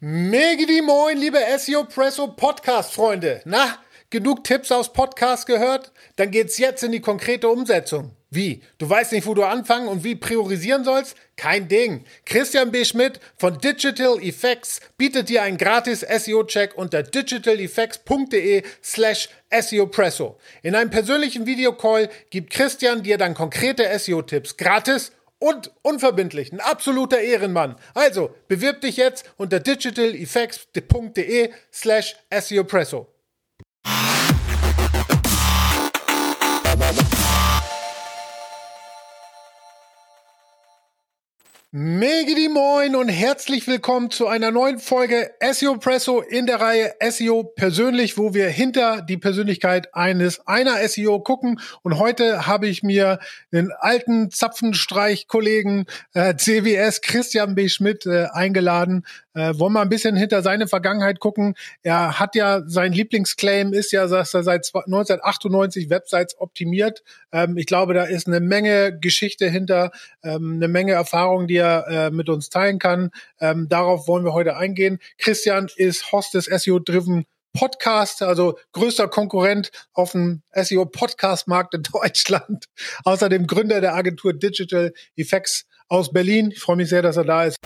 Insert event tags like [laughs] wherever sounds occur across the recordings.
Megidi moin, liebe SEO Presso Podcast Freunde. Na, genug Tipps aus Podcast gehört? Dann geht's jetzt in die konkrete Umsetzung. Wie? Du weißt nicht, wo du anfangen und wie priorisieren sollst? Kein Ding. Christian B. Schmidt von Digital Effects bietet dir einen gratis SEO-Check unter digitaleffects.de slash SEOpresso. In einem persönlichen Videocall gibt Christian dir dann konkrete SEO-Tipps gratis und unverbindlich. Ein absoluter Ehrenmann. Also, bewirb dich jetzt unter digitaleffects.de slash SEOpresso. Megidi Moin und herzlich willkommen zu einer neuen Folge SEO Presso in der Reihe SEO persönlich, wo wir hinter die Persönlichkeit eines einer SEO gucken. Und heute habe ich mir den alten Zapfenstreich-Kollegen äh, CWS Christian B. Schmidt äh, eingeladen. Äh, wollen wir ein bisschen hinter seine Vergangenheit gucken. Er hat ja sein Lieblingsclaim ist ja, dass er seit 1998 Websites optimiert. Ähm, ich glaube, da ist eine Menge Geschichte hinter, ähm, eine Menge Erfahrung, die er äh, mit uns teilen kann. Ähm, darauf wollen wir heute eingehen. Christian ist Host des SEO Driven Podcast, also größter Konkurrent auf dem SEO Podcast Markt in [laughs] Deutschland. Außerdem Gründer der Agentur Digital Effects aus Berlin. Ich freue mich sehr, dass er da ist.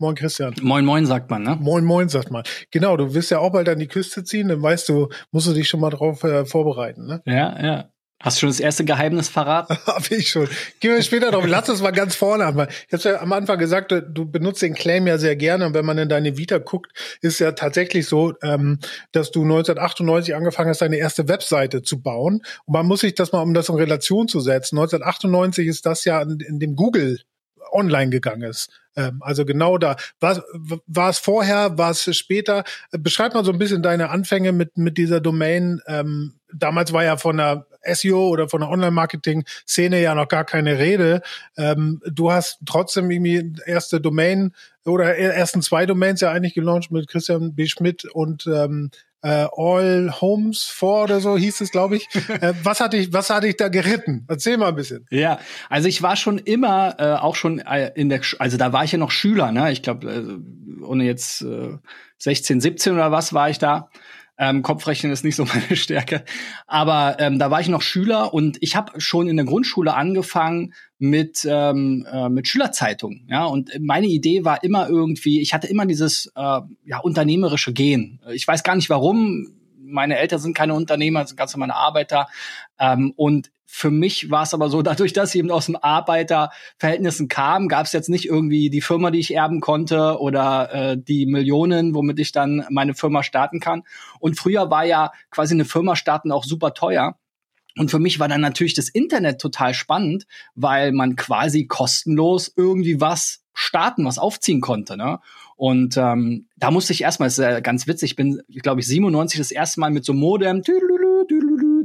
Moin Christian. Moin Moin sagt man, ne? Moin Moin sagt man. Genau, du wirst ja auch bald an die Küste ziehen, dann weißt du, musst du dich schon mal drauf äh, vorbereiten, ne? Ja, ja. Hast du schon das erste Geheimnis verraten? [laughs] Hab ich schon. Gehen wir später drauf. Lass uns mal ganz vorne an. Ich habe ja am Anfang gesagt, du benutzt den Claim ja sehr gerne. Und wenn man in deine Vita guckt, ist ja tatsächlich so, ähm, dass du 1998 angefangen hast, deine erste Webseite zu bauen. Und man muss sich das mal, um das in Relation zu setzen. 1998 ist das ja in, in dem Google online gegangen ist. Ähm, also genau da. War, war es vorher, war es später? Beschreib mal so ein bisschen deine Anfänge mit, mit dieser Domain. Ähm, damals war ja von der SEO oder von der Online-Marketing-Szene ja noch gar keine Rede. Ähm, du hast trotzdem irgendwie erste Domain oder ersten zwei Domains ja eigentlich gelauncht mit Christian B. Schmidt und ähm, äh, All Homes vor oder so hieß es, glaube ich. [laughs] äh, was hatte ich, was hatte ich da geritten? Erzähl mal ein bisschen. Ja, also ich war schon immer, äh, auch schon äh, in der, also da war ich ja noch Schüler, ne? Ich glaube, äh, ohne jetzt äh, 16, 17 oder was war ich da. Ähm, Kopfrechnen ist nicht so [laughs] meine Stärke. Aber ähm, da war ich noch Schüler und ich habe schon in der Grundschule angefangen mit, ähm, äh, mit Schülerzeitungen. Ja? Und meine Idee war immer irgendwie, ich hatte immer dieses äh, ja, unternehmerische Gen. Ich weiß gar nicht warum. Meine Eltern sind keine Unternehmer, sind ganz normale Arbeiter. Ähm, und für mich war es aber so, [laughs] dadurch, dass ich eben aus dem Arbeiterverhältnissen kam, gab es jetzt nicht irgendwie die Firma, die ich erben konnte oder äh, die Millionen, womit ich dann meine Firma starten kann. Und früher war ja quasi eine Firma starten auch super teuer. Und für mich war dann natürlich das Internet total spannend, weil man quasi kostenlos irgendwie was starten, was aufziehen konnte. Ne? Und ähm, da musste ich erstmal, ist ja ganz witzig, ich bin, glaube ich, 97 das erste Mal mit so Modem,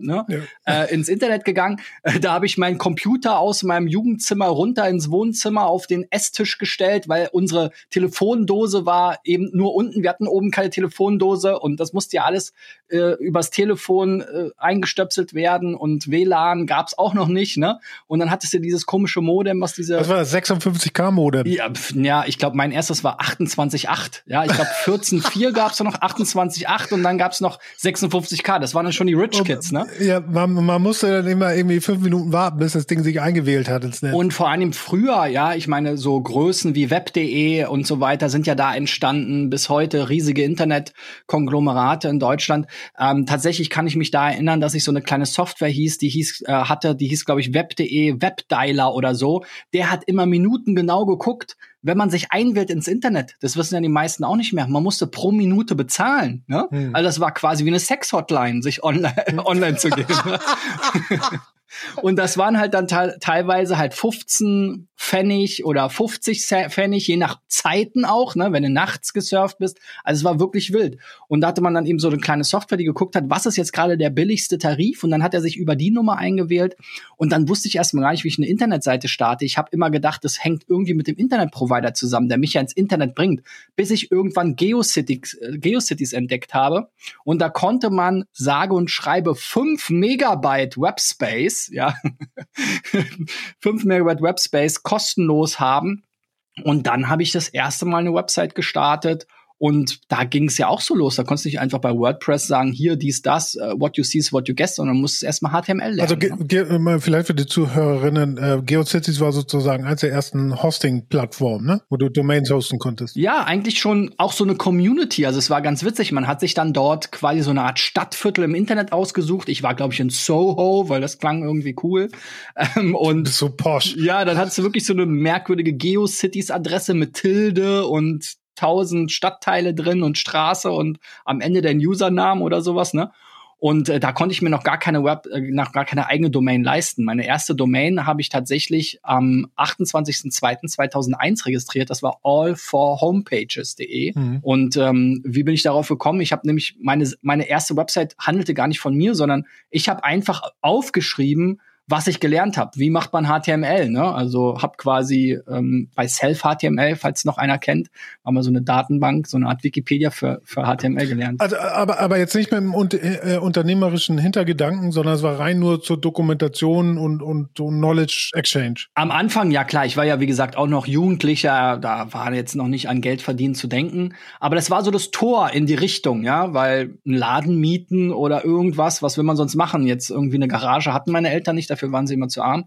ne, ja. äh, ins Internet gegangen. Äh, da habe ich meinen Computer aus meinem Jugendzimmer runter ins Wohnzimmer auf den Esstisch gestellt, weil unsere Telefondose war eben nur unten. Wir hatten oben keine Telefondose und das musste ja alles äh, übers Telefon äh, eingestöpselt werden und WLAN gab's auch noch nicht. Ne? Und dann hattest du dieses komische Modem, was diese. Was war das? 56K Modem? Ja, ja ich glaube, mein erstes war 28.8. Ja, ich glaube 14.4 [laughs] gab's noch 28.8 und dann gab's noch 56K. Das waren dann schon die Rich Kids, ne? Ja, man, man musste dann immer irgendwie fünf Minuten warten, bis das Ding sich eingewählt hat ins Netz. Und vor allem früher, ja, ich meine, so Größen wie Web.de und so weiter sind ja da entstanden, bis heute riesige Internetkonglomerate in Deutschland. Ähm, tatsächlich kann ich mich da erinnern, dass ich so eine kleine Software hieß, die hieß, äh, hatte, die hieß, glaube ich, Web.de, Webdialer oder so. Der hat immer Minuten genau geguckt, wenn man sich einwählt ins Internet, das wissen ja die meisten auch nicht mehr, man musste pro Minute bezahlen. Ne? Hm. Also das war quasi wie eine Sex-Hotline, sich online, [laughs] online zu gehen. [laughs] [laughs] Und das waren halt dann teilweise halt 15 Pfennig oder 50 Pfennig, je nach Zeiten auch, ne, wenn du nachts gesurft bist. Also es war wirklich wild. Und da hatte man dann eben so eine kleine Software, die geguckt hat, was ist jetzt gerade der billigste Tarif? Und dann hat er sich über die Nummer eingewählt. Und dann wusste ich erstmal gar nicht, wie ich eine Internetseite starte. Ich habe immer gedacht, das hängt irgendwie mit dem Internetprovider zusammen, der mich ja ins Internet bringt, bis ich irgendwann GeoCities, äh, GeoCities entdeckt habe. Und da konnte man sage und schreibe 5 Megabyte Webspace Ja, [laughs] 5 Megabyte Webspace kostenlos haben. Und dann habe ich das erste Mal eine Website gestartet und da ging es ja auch so los. Da konntest du nicht einfach bei WordPress sagen, hier, dies, das, uh, what you see is what you guess, sondern musst erstmal HTML lernen. Also ge ne? vielleicht für die Zuhörerinnen, äh, GeoCities war sozusagen eines der ersten Hosting-Plattformen, ne? wo du Domains hosten konntest. Ja, eigentlich schon auch so eine Community. Also es war ganz witzig. Man hat sich dann dort quasi so eine Art Stadtviertel im Internet ausgesucht. Ich war, glaube ich, in Soho, weil das klang irgendwie cool. [laughs] Ähm, und so posch. Ja, dann hattest du wirklich so eine merkwürdige GeoCities-Adresse mit Tilde und tausend Stadtteile drin und Straße und am Ende dein Usernamen oder sowas, ne? Und äh, da konnte ich mir noch gar keine Web, äh, noch gar keine eigene Domain leisten. Meine erste Domain habe ich tatsächlich am 28.02.2001 registriert. Das war allforhomepages.de. Mhm. Und ähm, wie bin ich darauf gekommen? Ich habe nämlich meine meine erste Website handelte gar nicht von mir, sondern ich habe einfach aufgeschrieben, was ich gelernt habe. Wie macht man HTML? Ne? Also habe quasi ähm, bei Self-HTML, falls noch einer kennt, haben wir so eine Datenbank, so eine Art Wikipedia für, für HTML gelernt. Also, aber, aber jetzt nicht mit dem äh, unternehmerischen Hintergedanken, sondern es war rein nur zur Dokumentation und, und, und Knowledge Exchange. Am Anfang, ja klar, ich war ja wie gesagt auch noch Jugendlicher, da war jetzt noch nicht an Geld verdienen zu denken. Aber das war so das Tor in die Richtung, ja, weil ein Laden mieten oder irgendwas, was will man sonst machen? Jetzt irgendwie eine Garage hatten meine Eltern nicht, dafür waren sie immer zu arm.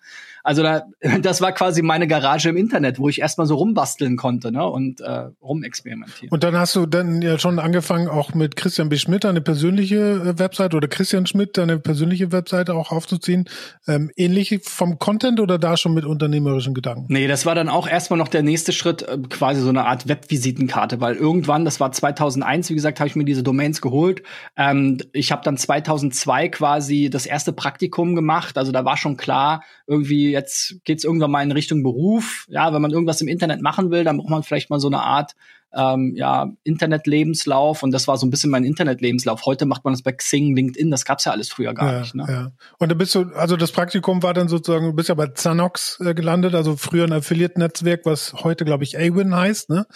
Also da, [laughs] das war quasi meine Garage im Internet, wo ich erstmal so rumbasteln konnte ne, und äh, rumexperimentieren. Und dann hast du dann ja schon angefangen, auch mit Christian B. Schmidt eine persönliche äh, Website oder Christian Schmidt eine persönliche Webseite auch aufzuziehen. Ähm, ähnlich vom Content oder da schon mit unternehmerischen Gedanken? Nee, das war dann auch erstmal noch der nächste Schritt, äh, quasi so eine Art Webvisitenkarte, weil irgendwann, das war 2001, wie gesagt, habe ich mir diese Domains geholt. Ähm, ich habe dann 2002 quasi das erste Praktikum gemacht, also da war schon klar, irgendwie jetzt geht's irgendwann mal in Richtung Beruf. Ja, wenn man irgendwas im Internet machen will, dann braucht man vielleicht mal so eine Art ähm, ja, Internetlebenslauf und das war so ein bisschen mein Internetlebenslauf. Heute macht man das bei Xing, LinkedIn, das gab's ja alles früher gar ja, nicht. Ne? Ja. Und da bist du, also das Praktikum war dann sozusagen, du bist ja bei Zanox äh, gelandet, also früher ein Affiliate-Netzwerk, was heute, glaube ich, Awin heißt, ne?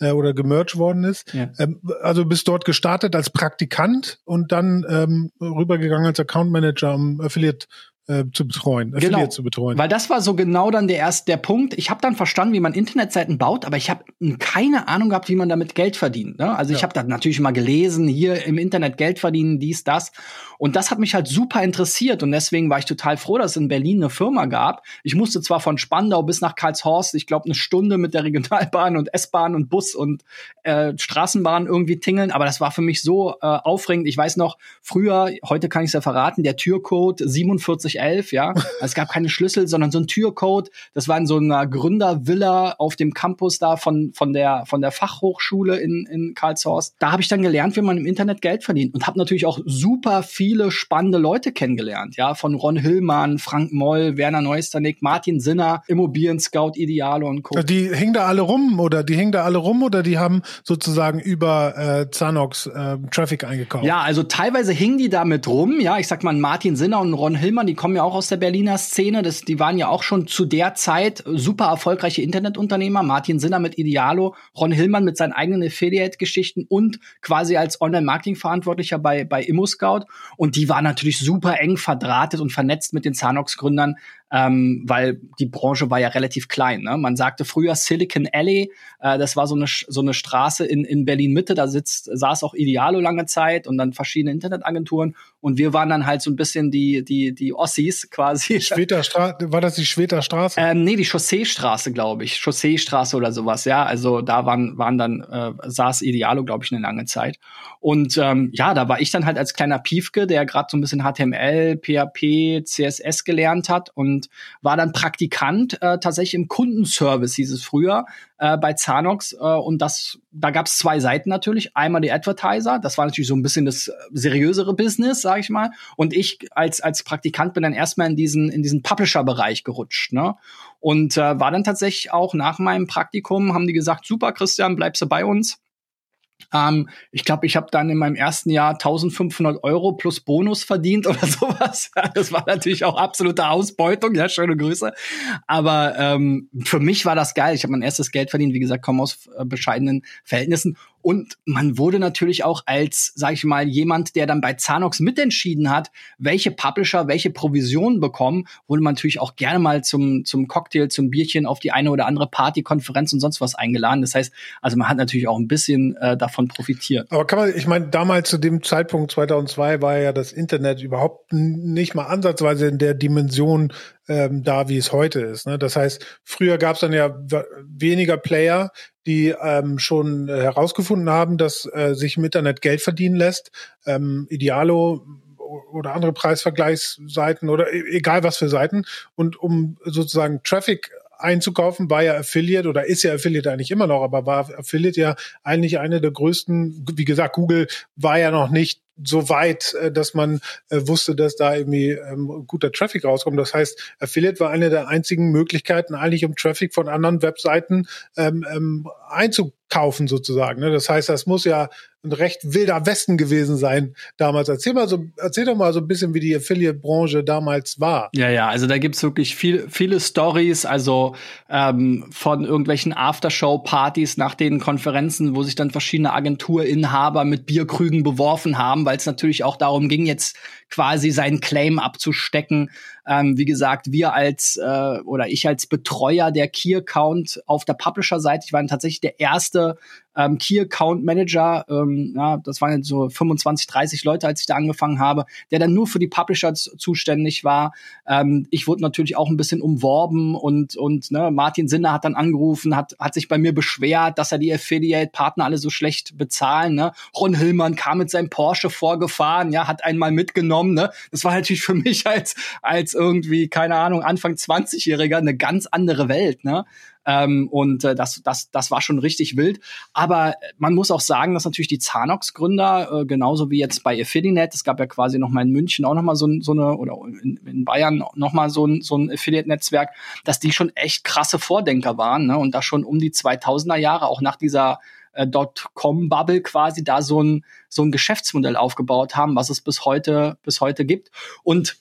Äh, oder gemerged worden ist. Ja. Ähm, also bist dort gestartet als Praktikant und dann ähm, rübergegangen als Account Manager, um Affiliate äh, zu betreuen, Affiliate genau, zu betreuen. Weil das war so genau dann der erste der Punkt. Ich habe dann verstanden, wie man Internetseiten baut, aber ich habe keine Ahnung gehabt, wie man damit Geld verdient. Ne? Also ja. ich habe da natürlich mal gelesen, hier im Internet Geld verdienen, dies, das. Und das hat mich halt super interessiert und deswegen war ich total froh, dass es in Berlin eine Firma gab. Ich musste zwar von Spandau bis nach Karlshorst, ich glaube eine Stunde mit der Regionalbahn und S-Bahn und Bus und äh, Straßenbahn irgendwie tingeln, aber das war für mich so äh, aufregend. Ich weiß noch, früher, heute kann ich es ja verraten, der Türcode 47 2011, ja. Also es gab keine Schlüssel, sondern so ein Türcode. Das war in so einer Gründervilla auf dem Campus da von, von, der, von der Fachhochschule in, in Karlshorst. Da habe ich dann gelernt, wie man im Internet Geld verdient und habe natürlich auch super viele spannende Leute kennengelernt, ja. Von Ron Hillmann, Frank Moll, Werner Neusternick, Martin Sinner, Immobilien Scout, Idealo und Co. Die hingen da alle rum oder die hingen da alle rum oder die haben sozusagen über äh, Zanox äh, Traffic eingekauft? Ja, also teilweise hingen die da mit rum, ja. Ich sag mal, Martin Sinner und Ron Hillmann, die kommen ja auch aus der Berliner Szene. Das, die waren ja auch schon zu der Zeit super erfolgreiche Internetunternehmer. Martin Sinner mit Idealo, Ron Hillmann mit seinen eigenen Affiliate-Geschichten und quasi als Online-Marketing-Verantwortlicher bei, bei ImmoScout. Und die waren natürlich super eng verdrahtet und vernetzt mit den Zanox-Gründern, ähm, weil die Branche war ja relativ klein. Ne? Man sagte früher Silicon Alley, äh, das war so eine, so eine Straße in, in Berlin-Mitte, da sitzt, saß auch Idealo lange Zeit und dann verschiedene Internetagenturen. Und wir waren dann halt so ein bisschen die, die, die Ossis [laughs] quasi. Schweter war das die Schweter Straße? Ähm, nee, die Chausseestraße, glaube ich. Chausseestraße oder sowas, ja. Also da waren, waren dann, äh, saß Idealo, glaube ich, eine lange Zeit. Und ähm, ja, da war ich dann halt als kleiner Piefke, der gerade so ein bisschen HTML, PHP, CSS gelernt hat und war dann Praktikant äh, tatsächlich im Kundenservice, hieß es früher, äh, bei Zanox. Äh, und das, da gab es zwei Seiten natürlich. Einmal die Advertiser, das war natürlich so ein bisschen das seriösere Business, sage ich mal. Und ich als, als Praktikant bin dann erstmal in diesen, in diesen Publisher-Bereich gerutscht. Ne? Und äh, war dann tatsächlich auch nach meinem Praktikum, haben die gesagt, super, Christian, bleibst du bei uns ähm, ich glaube, ich habe dann in meinem ersten Jahr 1500 Euro plus Bonus verdient [laughs] oder sowas. Das war natürlich auch absolute Ausbeutung. Ja, schöne Grüße. Aber ähm, für mich war das geil. Ich habe mein erstes Geld verdient. Wie gesagt, komme aus äh, bescheidenen Verhältnissen. Und man wurde natürlich auch als, sag ich mal, jemand, der dann bei Zanox mitentschieden hat, welche Publisher welche Provisionen bekommen, wurde man natürlich auch gerne mal zum, zum Cocktail, zum Bierchen auf die eine oder andere Party, Konferenz und sonst was eingeladen. Das heißt, also man hat natürlich auch ein bisschen äh, davon profitiert. Aber kann man, ich meine, damals zu dem Zeitpunkt 2002 war ja das Internet überhaupt nicht mal ansatzweise in der Dimension ähm, da, wie es heute ist. Ne? Das heißt, früher gab es dann ja weniger Player, die ähm, schon herausgefunden haben, dass äh, sich im Internet Geld verdienen lässt. Ähm, Idealo oder andere Preisvergleichsseiten oder e-, egal was für Seiten. Und um sozusagen Traffic einzukaufen, war ja Affiliate oder ist ja Affiliate eigentlich immer noch, aber war Affiliate ja eigentlich eine der größten, wie gesagt, Google war ja noch nicht so weit, äh, dass man äh, wusste, dass da irgendwie ähm, guter Traffic rauskommt. Das heißt, Affiliate war eine der einzigen Möglichkeiten, eigentlich um Traffic von anderen Webseiten ähm, ähm, einzukaufen sozusagen. Ne? Das heißt, das muss ja ein recht wilder Westen gewesen sein damals. Erzähl mal so, erzähl doch mal so ein bisschen, wie die Affiliate-Branche damals war. Ja, ja, also da gibt's wirklich viel, viele Stories, also ähm, von irgendwelchen Aftershow-Partys nach den Konferenzen, wo sich dann verschiedene Agenturinhaber mit Bierkrügen beworfen haben, weil es natürlich auch darum ging, jetzt quasi seinen Claim abzustecken. Ähm, wie gesagt, wir als äh, oder ich als Betreuer der Key Account auf der Publisher-Seite, ich war tatsächlich der erste ähm, Key Account Manager, ähm, ja, das waren jetzt so 25, 30 Leute, als ich da angefangen habe, der dann nur für die Publisher zuständig war. Ähm, ich wurde natürlich auch ein bisschen umworben und und ne, Martin Sinner hat dann angerufen, hat hat sich bei mir beschwert, dass er die Affiliate-Partner alle so schlecht bezahlen. Ne? Ron Hillmann kam mit seinem Porsche vorgefahren, ja, hat einmal mitgenommen. Ne? Das war natürlich für mich als als irgendwie keine Ahnung Anfang 20-Jähriger eine ganz andere Welt. Ne? Ähm, und äh, das, das, das war schon richtig wild. Aber man muss auch sagen, dass natürlich die Zanox-Gründer, äh, genauso wie jetzt bei Affiliate, es gab ja quasi noch mal in München auch noch mal so, so eine, oder in, in Bayern noch mal so ein, so ein Affiliate-Netzwerk, dass die schon echt krasse Vordenker waren ne? und da schon um die 2000er Jahre, auch nach dieser äh, Dotcom-Bubble quasi da so ein, so ein Geschäftsmodell aufgebaut haben, was es bis heute, bis heute gibt. Und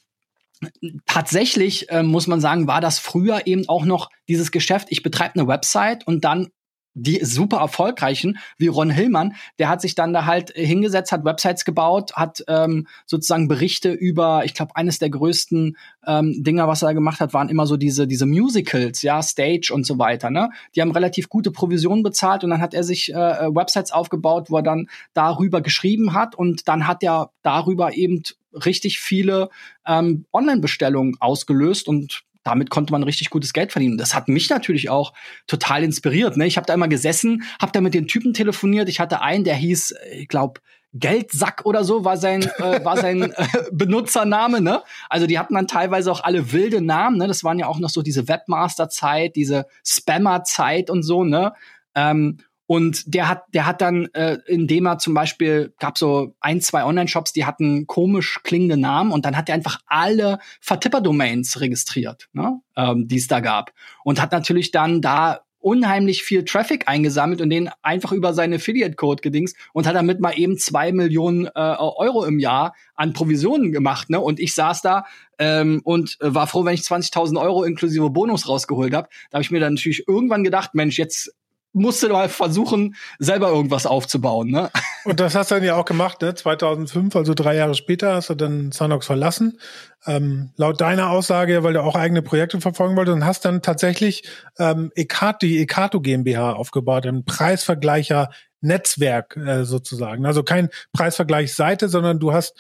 tatsächlich äh, muss man sagen, war das früher eben auch noch dieses Geschäft, ich betreibe eine Website und dann die super erfolgreichen, wie Ron Hillmann, der hat sich dann da halt hingesetzt, hat Websites gebaut, hat ähm, sozusagen Berichte über, ich glaube, eines der größten ähm, Dinger, was er gemacht hat, waren immer so diese diese Musicals, ja, Stage und so weiter. Ne, die haben relativ gute Provisionen bezahlt und dann hat er sich äh, Websites aufgebaut, wo er dann darüber geschrieben hat und dann hat er darüber eben richtig viele ähm, Online-Bestellungen ausgelöst und damit konnte man richtig gutes Geld verdienen. Das hat mich natürlich auch total inspiriert. Ne? Ich habe da immer gesessen, habe da mit den Typen telefoniert. Ich hatte einen, der hieß, ich glaube, Geldsack oder so war sein äh, war sein [laughs] äh, Benutzername, ne? Also die hatten dann teilweise auch alle wilde Namen, ne? Das waren ja auch noch so diese Webmaster Zeit, diese Spammer Zeit und so, ne? Ähm, und der hat, der hat dann, äh, indem er zum Beispiel, gab so ein, zwei Online-Shops, die hatten komisch klingende Namen und dann hat er einfach alle Vertipper-Domains registriert, ne, ähm, die es da gab. Und hat natürlich dann da unheimlich viel Traffic eingesammelt und den einfach über seine Affiliate-Code gedingst und hat damit mal eben zwei Millionen äh, Euro im Jahr an Provisionen gemacht. Ne? Und ich saß da ähm, und war froh, wenn ich 20.000 Euro inklusive Bonus rausgeholt habe. Da habe ich mir dann natürlich irgendwann gedacht, Mensch, jetzt musste halt versuchen, selber irgendwas aufzubauen. Ne? [laughs] Und das hast du dann ja auch gemacht, ne? 2005, also drei Jahre später, hast du dann Sanox verlassen. Ähm, laut deiner Aussage, weil du auch eigene Projekte verfolgen wolltest und hast dann tatsächlich ähm, Ekat, die Ekato GmbH aufgebaut, ein Preisvergleicher Netzwerk äh, sozusagen. Also kein Preisvergleichsseite, sondern du hast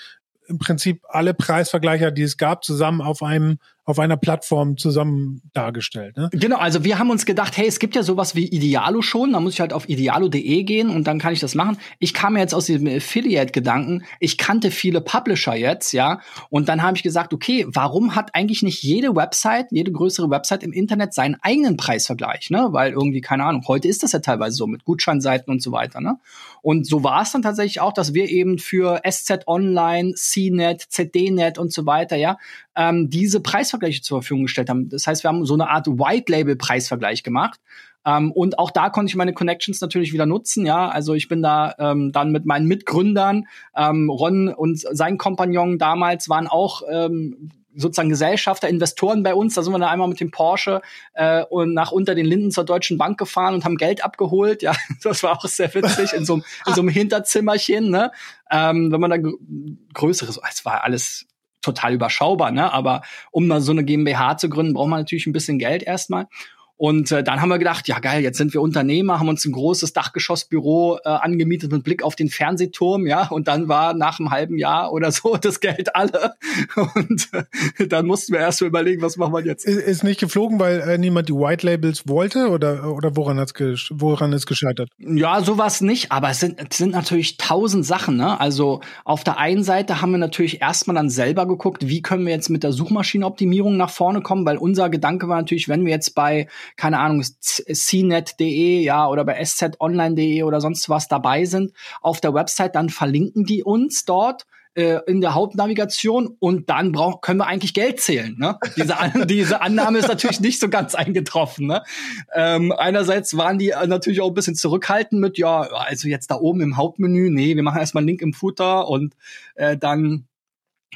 im Prinzip alle Preisvergleicher, die es gab, zusammen auf einem auf einer Plattform zusammen dargestellt. Ne? Genau, also wir haben uns gedacht, hey, es gibt ja sowas wie Idealo schon, da muss ich halt auf idealo.de gehen und dann kann ich das machen. Ich kam jetzt aus diesem Affiliate-Gedanken, ich kannte viele Publisher jetzt, ja, und dann habe ich gesagt, okay, warum hat eigentlich nicht jede Website, jede größere Website im Internet seinen eigenen Preisvergleich, ne? Weil irgendwie, keine Ahnung, heute ist das ja teilweise so mit Gutscheinseiten und so weiter, ne? Und so war es dann tatsächlich auch, dass wir eben für SZ Online, CNET, ZDNet und so weiter, ja, ähm, diese Preisvergleiche zur Verfügung gestellt haben. Das heißt, wir haben so eine Art White-Label-Preisvergleich gemacht. Ähm, und auch da konnte ich meine Connections natürlich wieder nutzen, ja. Also ich bin da ähm, dann mit meinen Mitgründern, ähm, Ron und sein Kompagnon damals waren auch ähm, sozusagen Gesellschafter, Investoren bei uns. Da sind wir dann einmal mit dem Porsche äh, und nach unter den Linden zur Deutschen Bank gefahren und haben Geld abgeholt. Ja, [laughs] das war auch sehr witzig in so, einem in so einem [laughs] Hinterzimmerchen. Ne? Ähm, wenn man da größeres, es war alles total überschaubar, ne? Aber um mal so eine GmbH zu gründen, braucht man natürlich ein bisschen Geld erstmal. Und äh, dann haben wir gedacht, ja geil, jetzt sind wir Unternehmer, haben uns ein großes Dachgeschossbüro äh, angemietet mit Blick auf den Fernsehturm, ja. Und dann war nach einem halben Jahr oder so [laughs] das Geld alle. Und äh, dann mussten wir erst mal überlegen, was machen wir jetzt. Ist, ist nicht geflogen, weil äh, niemand die White Labels wollte oder oder woran hat's woran ist gescheitert? Ja, sowas nicht. Aber es sind, es sind natürlich tausend Sachen. Ne? Also auf der einen Seite haben wir natürlich erstmal dann selber geguckt, wie können wir jetzt mit der Suchmaschinenoptimierung nach vorne kommen, weil unser Gedanke war natürlich, wenn wir jetzt bei keine Ahnung, cnet.de, ja, oder bei szonline.de oder sonst was dabei sind, auf der Website, dann verlinken die uns dort äh, in der Hauptnavigation und dann brauch, können wir eigentlich Geld zählen. Ne? Diese, [laughs] diese Annahme ist natürlich nicht so ganz eingetroffen. Ne? Ähm, einerseits waren die natürlich auch ein bisschen zurückhaltend mit, ja, also jetzt da oben im Hauptmenü, nee, wir machen erstmal einen Link im Footer und äh, dann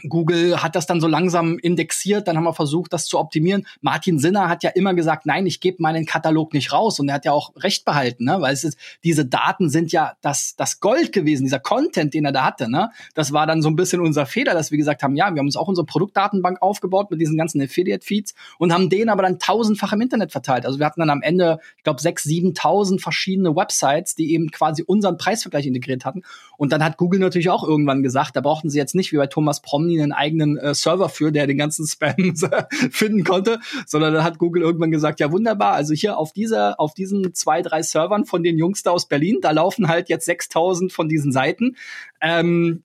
Google hat das dann so langsam indexiert, dann haben wir versucht, das zu optimieren. Martin Sinner hat ja immer gesagt, nein, ich gebe meinen Katalog nicht raus. Und er hat ja auch recht behalten, ne? weil es ist, diese Daten sind ja das, das Gold gewesen, dieser Content, den er da hatte. Ne? Das war dann so ein bisschen unser Fehler, dass wir gesagt haben, ja, wir haben uns auch unsere Produktdatenbank aufgebaut mit diesen ganzen Affiliate-Feeds und haben den aber dann tausendfach im Internet verteilt. Also wir hatten dann am Ende, ich glaube, sechs, siebentausend verschiedene Websites, die eben quasi unseren Preisvergleich integriert hatten. Und dann hat Google natürlich auch irgendwann gesagt, da brauchten sie jetzt nicht wie bei Thomas Promny einen eigenen äh, Server für, der den ganzen Spam [laughs] finden konnte, sondern dann hat Google irgendwann gesagt, ja wunderbar, also hier auf dieser, auf diesen zwei, drei Servern von den Jungs da aus Berlin, da laufen halt jetzt 6000 von diesen Seiten. Ähm,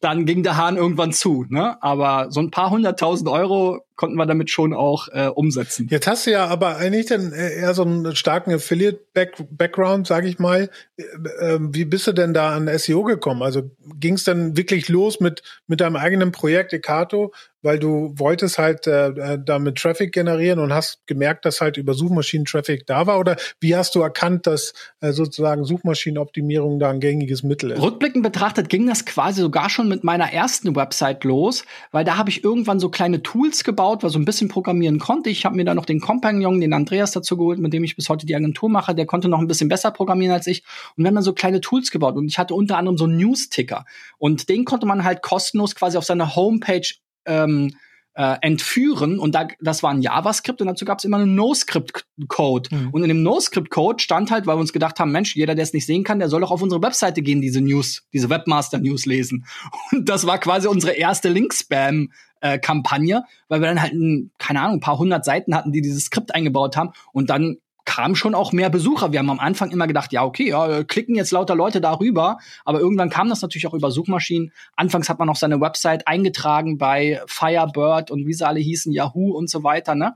dann ging der Hahn irgendwann zu. Ne? Aber so ein paar hunderttausend Euro konnten wir damit schon auch äh, umsetzen. Jetzt hast du ja aber eigentlich dann äh, eher so einen starken Affiliate-Background, sage ich mal. Äh, äh, wie bist du denn da an SEO gekommen? Also ging es dann wirklich los mit, mit deinem eigenen Projekt Ekato, weil du wolltest halt äh, äh, damit Traffic generieren und hast gemerkt, dass halt über Suchmaschinen Traffic da war? Oder wie hast du erkannt, dass äh, sozusagen Suchmaschinenoptimierung da ein gängiges Mittel ist? Rückblickend betrachtet ging das quasi sogar schon mit meiner ersten Website los, weil da habe ich irgendwann so kleine Tools gebaut, aufgebaut, weil so ein bisschen programmieren konnte. Ich habe mir da noch den Kompagnon, den Andreas dazu geholt, mit dem ich bis heute die Agentur mache. Der konnte noch ein bisschen besser programmieren als ich. Und wir haben dann so kleine Tools gebaut. Und ich hatte unter anderem so einen News-Ticker. Und den konnte man halt kostenlos quasi auf seiner Homepage ähm, äh, entführen und da, das war ein JavaScript und dazu gab es immer einen NoScript-Code. Mhm. Und in dem NoScript-Code stand halt, weil wir uns gedacht haben, Mensch, jeder, der es nicht sehen kann, der soll doch auf unsere Webseite gehen, diese News, diese Webmaster-News lesen. [laughs] Und das war quasi unsere erste Link-Spam. Äh, Kampagne, weil wir dann halt, ein, keine Ahnung, ein paar hundert Seiten hatten, die dieses Skript eingebaut haben und dann kamen schon auch mehr Besucher. Wir haben am Anfang immer gedacht, ja, okay, ja, klicken jetzt lauter Leute darüber, aber irgendwann kam das natürlich auch über Suchmaschinen. Anfangs hat man noch seine Website eingetragen bei Firebird und wie sie alle hießen, Yahoo und so weiter, ne?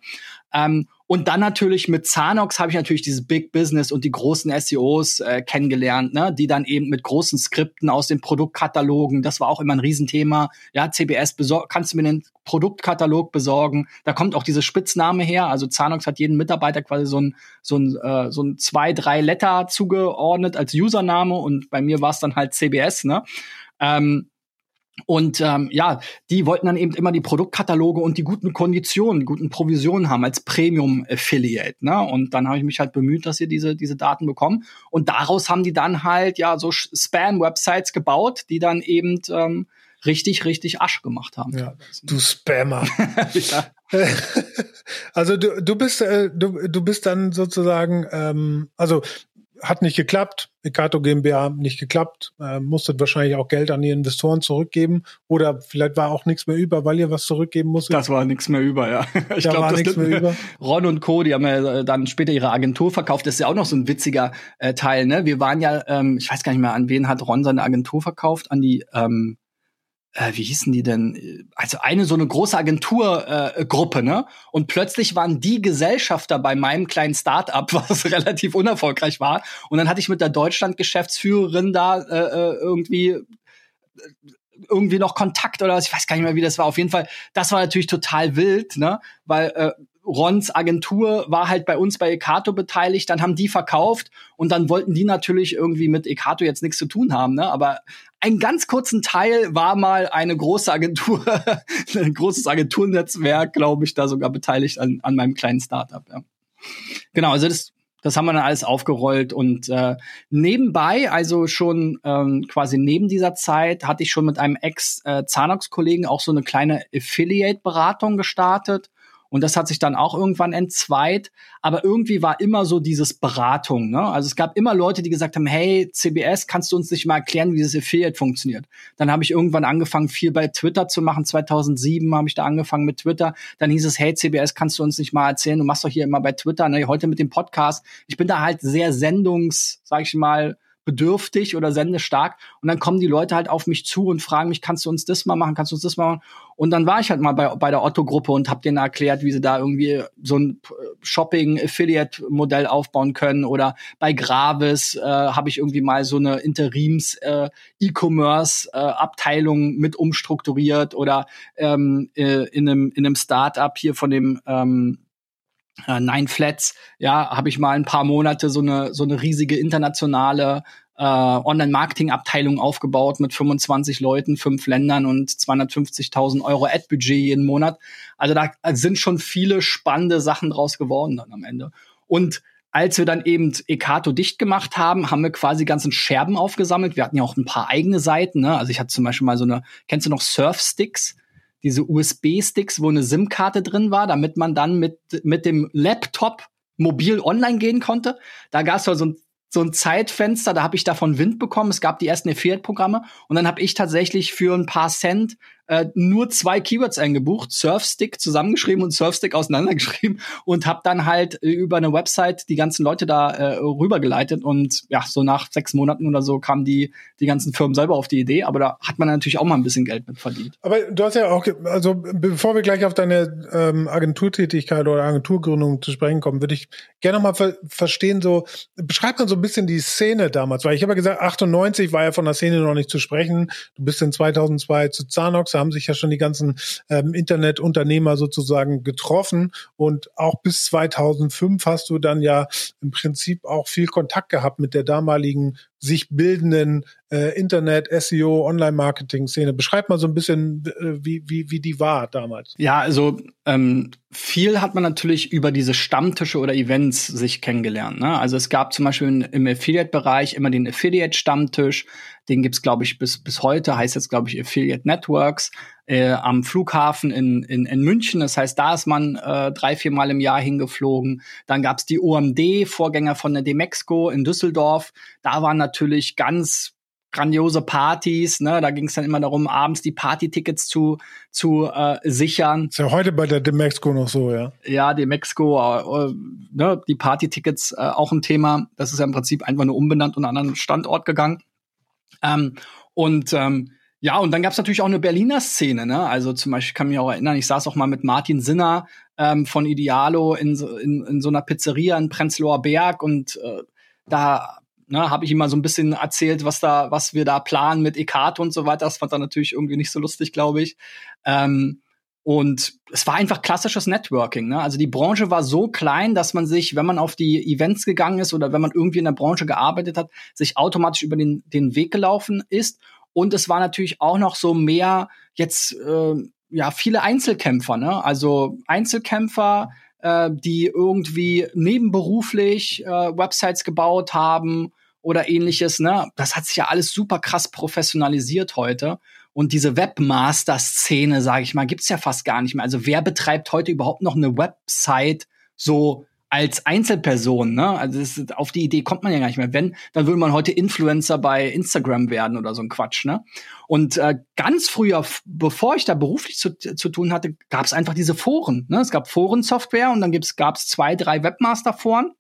Ähm, und dann natürlich mit Zanox habe ich natürlich dieses Big Business und die großen SEOs äh, kennengelernt, ne, die dann eben mit großen Skripten aus den Produktkatalogen, das war auch immer ein Riesenthema. Ja, CBS, kannst du mir den Produktkatalog besorgen? Da kommt auch diese Spitzname her. Also Zanox hat jeden Mitarbeiter quasi so ein so ein äh, so ein zwei drei Letter zugeordnet als Username und bei mir war es dann halt CBS, ne? Ähm, und ähm, ja, die wollten dann eben immer die Produktkataloge und die guten Konditionen, die guten Provisionen haben als Premium-Affiliate. Ne? Und dann habe ich mich halt bemüht, dass sie diese, diese Daten bekommen. Und daraus haben die dann halt ja so Spam-Websites gebaut, die dann eben ähm, richtig, richtig Asch gemacht haben. Ja, du Spammer. [laughs] ja. [laughs] Also du, du bist äh, du, du bist dann sozusagen ähm, also hat nicht geklappt. Ekato GmbH nicht geklappt. Äh, musstet wahrscheinlich auch Geld an die Investoren zurückgeben. Oder vielleicht war auch nichts mehr über, weil ihr was zurückgeben musstet. Das war nichts mehr über, ja. Ich da glaube, das nichts mehr über. Ron und Co., die haben ja äh, dann später ihre Agentur verkauft. Das ist ja auch noch so ein witziger äh, Teil, ne? Wir waren ja, ähm, ich weiß gar nicht mehr, an wen hat Ron seine Agentur verkauft? An die ähm, äh, wie hießen die denn? Also eine so eine große Agenturgruppe, äh, ne? Und plötzlich waren die Gesellschafter bei meinem kleinen Start-up, [laughs] was relativ unerfolgreich war. Und dann hatte ich mit der Deutschland-Geschäftsführerin da äh, äh irgendwie äh, irgendwie noch Kontakt oder was, ich weiß gar nicht mehr, wie das war. Auf jeden Fall, das war natürlich total wild, ne? Weil äh, Rons Agentur war halt bei uns bei Ekato beteiligt, dann haben die verkauft und dann wollten die natürlich irgendwie mit Ekato jetzt nichts zu tun haben, ne? Aber einen ganz kurzen Teil war mal eine große Agentur, [laughs] ein großes Agenturnetzwerk, glaube ich, da sogar beteiligt an, an meinem kleinen Startup. Ja. Genau, also das, das haben wir dann alles aufgerollt und äh, nebenbei, also schon ähm, quasi neben dieser Zeit, hatte ich schon mit einem Ex-Zanox-Kollegen auch so eine kleine Affiliate-Beratung gestartet und das hat sich dann auch irgendwann entzweit. Aber irgendwie war immer so dieses Beratung. Ne? Also es gab immer Leute, die gesagt haben, hey, CBS, kannst du uns nicht mal erklären, wie dieses Affiliate funktioniert? Dann habe ich irgendwann angefangen, viel bei Twitter zu machen. 2007 habe ich da angefangen mit Twitter. Dann hieß es, hey, CBS, kannst du uns nicht mal erzählen? Du machst doch hier immer bei Twitter, ne? heute mit dem Podcast. Ich bin da halt sehr sendungs, sag ich mal, bedürftig oder sendestark. Und dann kommen die Leute halt auf mich zu und fragen mich, kannst du uns das mal machen, kannst du uns das mal machen? Und dann war ich halt mal bei, bei der Otto-Gruppe und habe denen erklärt, wie sie da irgendwie so ein Shopping-Affiliate-Modell aufbauen können. Oder bei Gravis äh, habe ich irgendwie mal so eine Interims-E-Commerce-Abteilung äh, mit umstrukturiert oder ähm, äh, in einem, in einem Start-up hier von dem ähm, äh, Nine Flats, ja, habe ich mal ein paar Monate so eine so eine riesige internationale äh, Online-Marketing-Abteilung aufgebaut mit 25 Leuten, fünf Ländern und 250.000 Euro Ad-Budget jeden Monat. Also da sind schon viele spannende Sachen draus geworden dann am Ende. Und als wir dann eben Ekato dicht gemacht haben, haben wir quasi ganzen Scherben aufgesammelt. Wir hatten ja auch ein paar eigene Seiten. Ne? Also ich hatte zum Beispiel mal so eine, kennst du noch Surfsticks? Diese USB-Sticks, wo eine SIM-Karte drin war, damit man dann mit, mit dem Laptop mobil online gehen konnte. Da gab es so ein so ein Zeitfenster, da habe ich davon Wind bekommen. Es gab die ersten Affiliate-Programme und dann habe ich tatsächlich für ein paar Cent äh, nur zwei Keywords eingebucht, Surfstick zusammengeschrieben und Surfstick auseinandergeschrieben [laughs] und habe dann halt äh, über eine Website die ganzen Leute da äh, rübergeleitet und ja, so nach sechs Monaten oder so kamen die, die ganzen Firmen selber auf die Idee, aber da hat man natürlich auch mal ein bisschen Geld mit verdient. Aber du hast ja auch, also bevor wir gleich auf deine ähm, Agenturtätigkeit oder Agenturgründung zu sprechen kommen, würde ich gerne noch mal ver verstehen, so, beschreib mal so ein bisschen die Szene damals, weil ich habe ja gesagt, 98 war ja von der Szene noch nicht zu sprechen, du bist in 2002 zu Zanox haben sich ja schon die ganzen ähm, Internetunternehmer sozusagen getroffen und auch bis 2005 hast du dann ja im Prinzip auch viel Kontakt gehabt mit der damaligen sich bildenden äh, Internet, SEO, Online-Marketing-Szene. Beschreib mal so ein bisschen, äh, wie, wie, wie die war damals. Ja, also ähm, viel hat man natürlich über diese Stammtische oder Events sich kennengelernt. Ne? Also es gab zum Beispiel im Affiliate-Bereich immer den Affiliate-Stammtisch. Den gibt's glaube ich, bis, bis heute, heißt jetzt, glaube ich, Affiliate Networks äh, am Flughafen in, in, in München. Das heißt, da ist man äh, drei, vier Mal im Jahr hingeflogen. Dann gab's die OMD, Vorgänger von der Demexco in Düsseldorf. Da waren natürlich ganz grandiose Partys, ne? Da ging es dann immer darum, abends die Partytickets zu zu äh, sichern. Ist ja heute bei der Demexco noch so, ja. Ja, Demexco, äh, äh, ne, die Partytickets äh, auch ein Thema. Das ist ja im Prinzip einfach nur umbenannt und an einen anderen Standort gegangen. Ähm, und ähm, ja, und dann gab's natürlich auch eine Berliner Szene, ne? Also zum Beispiel kann mich auch erinnern, ich saß auch mal mit Martin Sinner ähm, von Idealo in, in, in so einer Pizzeria in Prenzlauer Berg und äh, da ne, habe ich ihm mal so ein bisschen erzählt, was da, was wir da planen mit Ekat und so weiter. Das fand er natürlich irgendwie nicht so lustig, glaube ich. Ähm, und es war einfach klassisches Networking. Ne? Also die Branche war so klein, dass man sich, wenn man auf die Events gegangen ist oder wenn man irgendwie in der Branche gearbeitet hat, sich automatisch über den, den Weg gelaufen ist. Und es war natürlich auch noch so mehr jetzt äh, ja viele Einzelkämpfer. Ne? Also Einzelkämpfer, äh, die irgendwie nebenberuflich äh, Websites gebaut haben oder ähnliches. Ne? Das hat sich ja alles super krass professionalisiert heute. Und diese Webmaster-Szene, sage ich mal, gibt's ja fast gar nicht mehr. Also wer betreibt heute überhaupt noch eine Website so als Einzelperson, ne? Also ist, auf die Idee kommt man ja gar nicht mehr. Wenn, dann würde man heute Influencer bei Instagram werden oder so ein Quatsch, ne? Und äh, ganz früher, bevor ich da beruflich zu, zu tun hatte, gab es einfach diese Foren. Ne? Es gab Forensoftware und dann gab es zwei, drei Webmaster-Foren.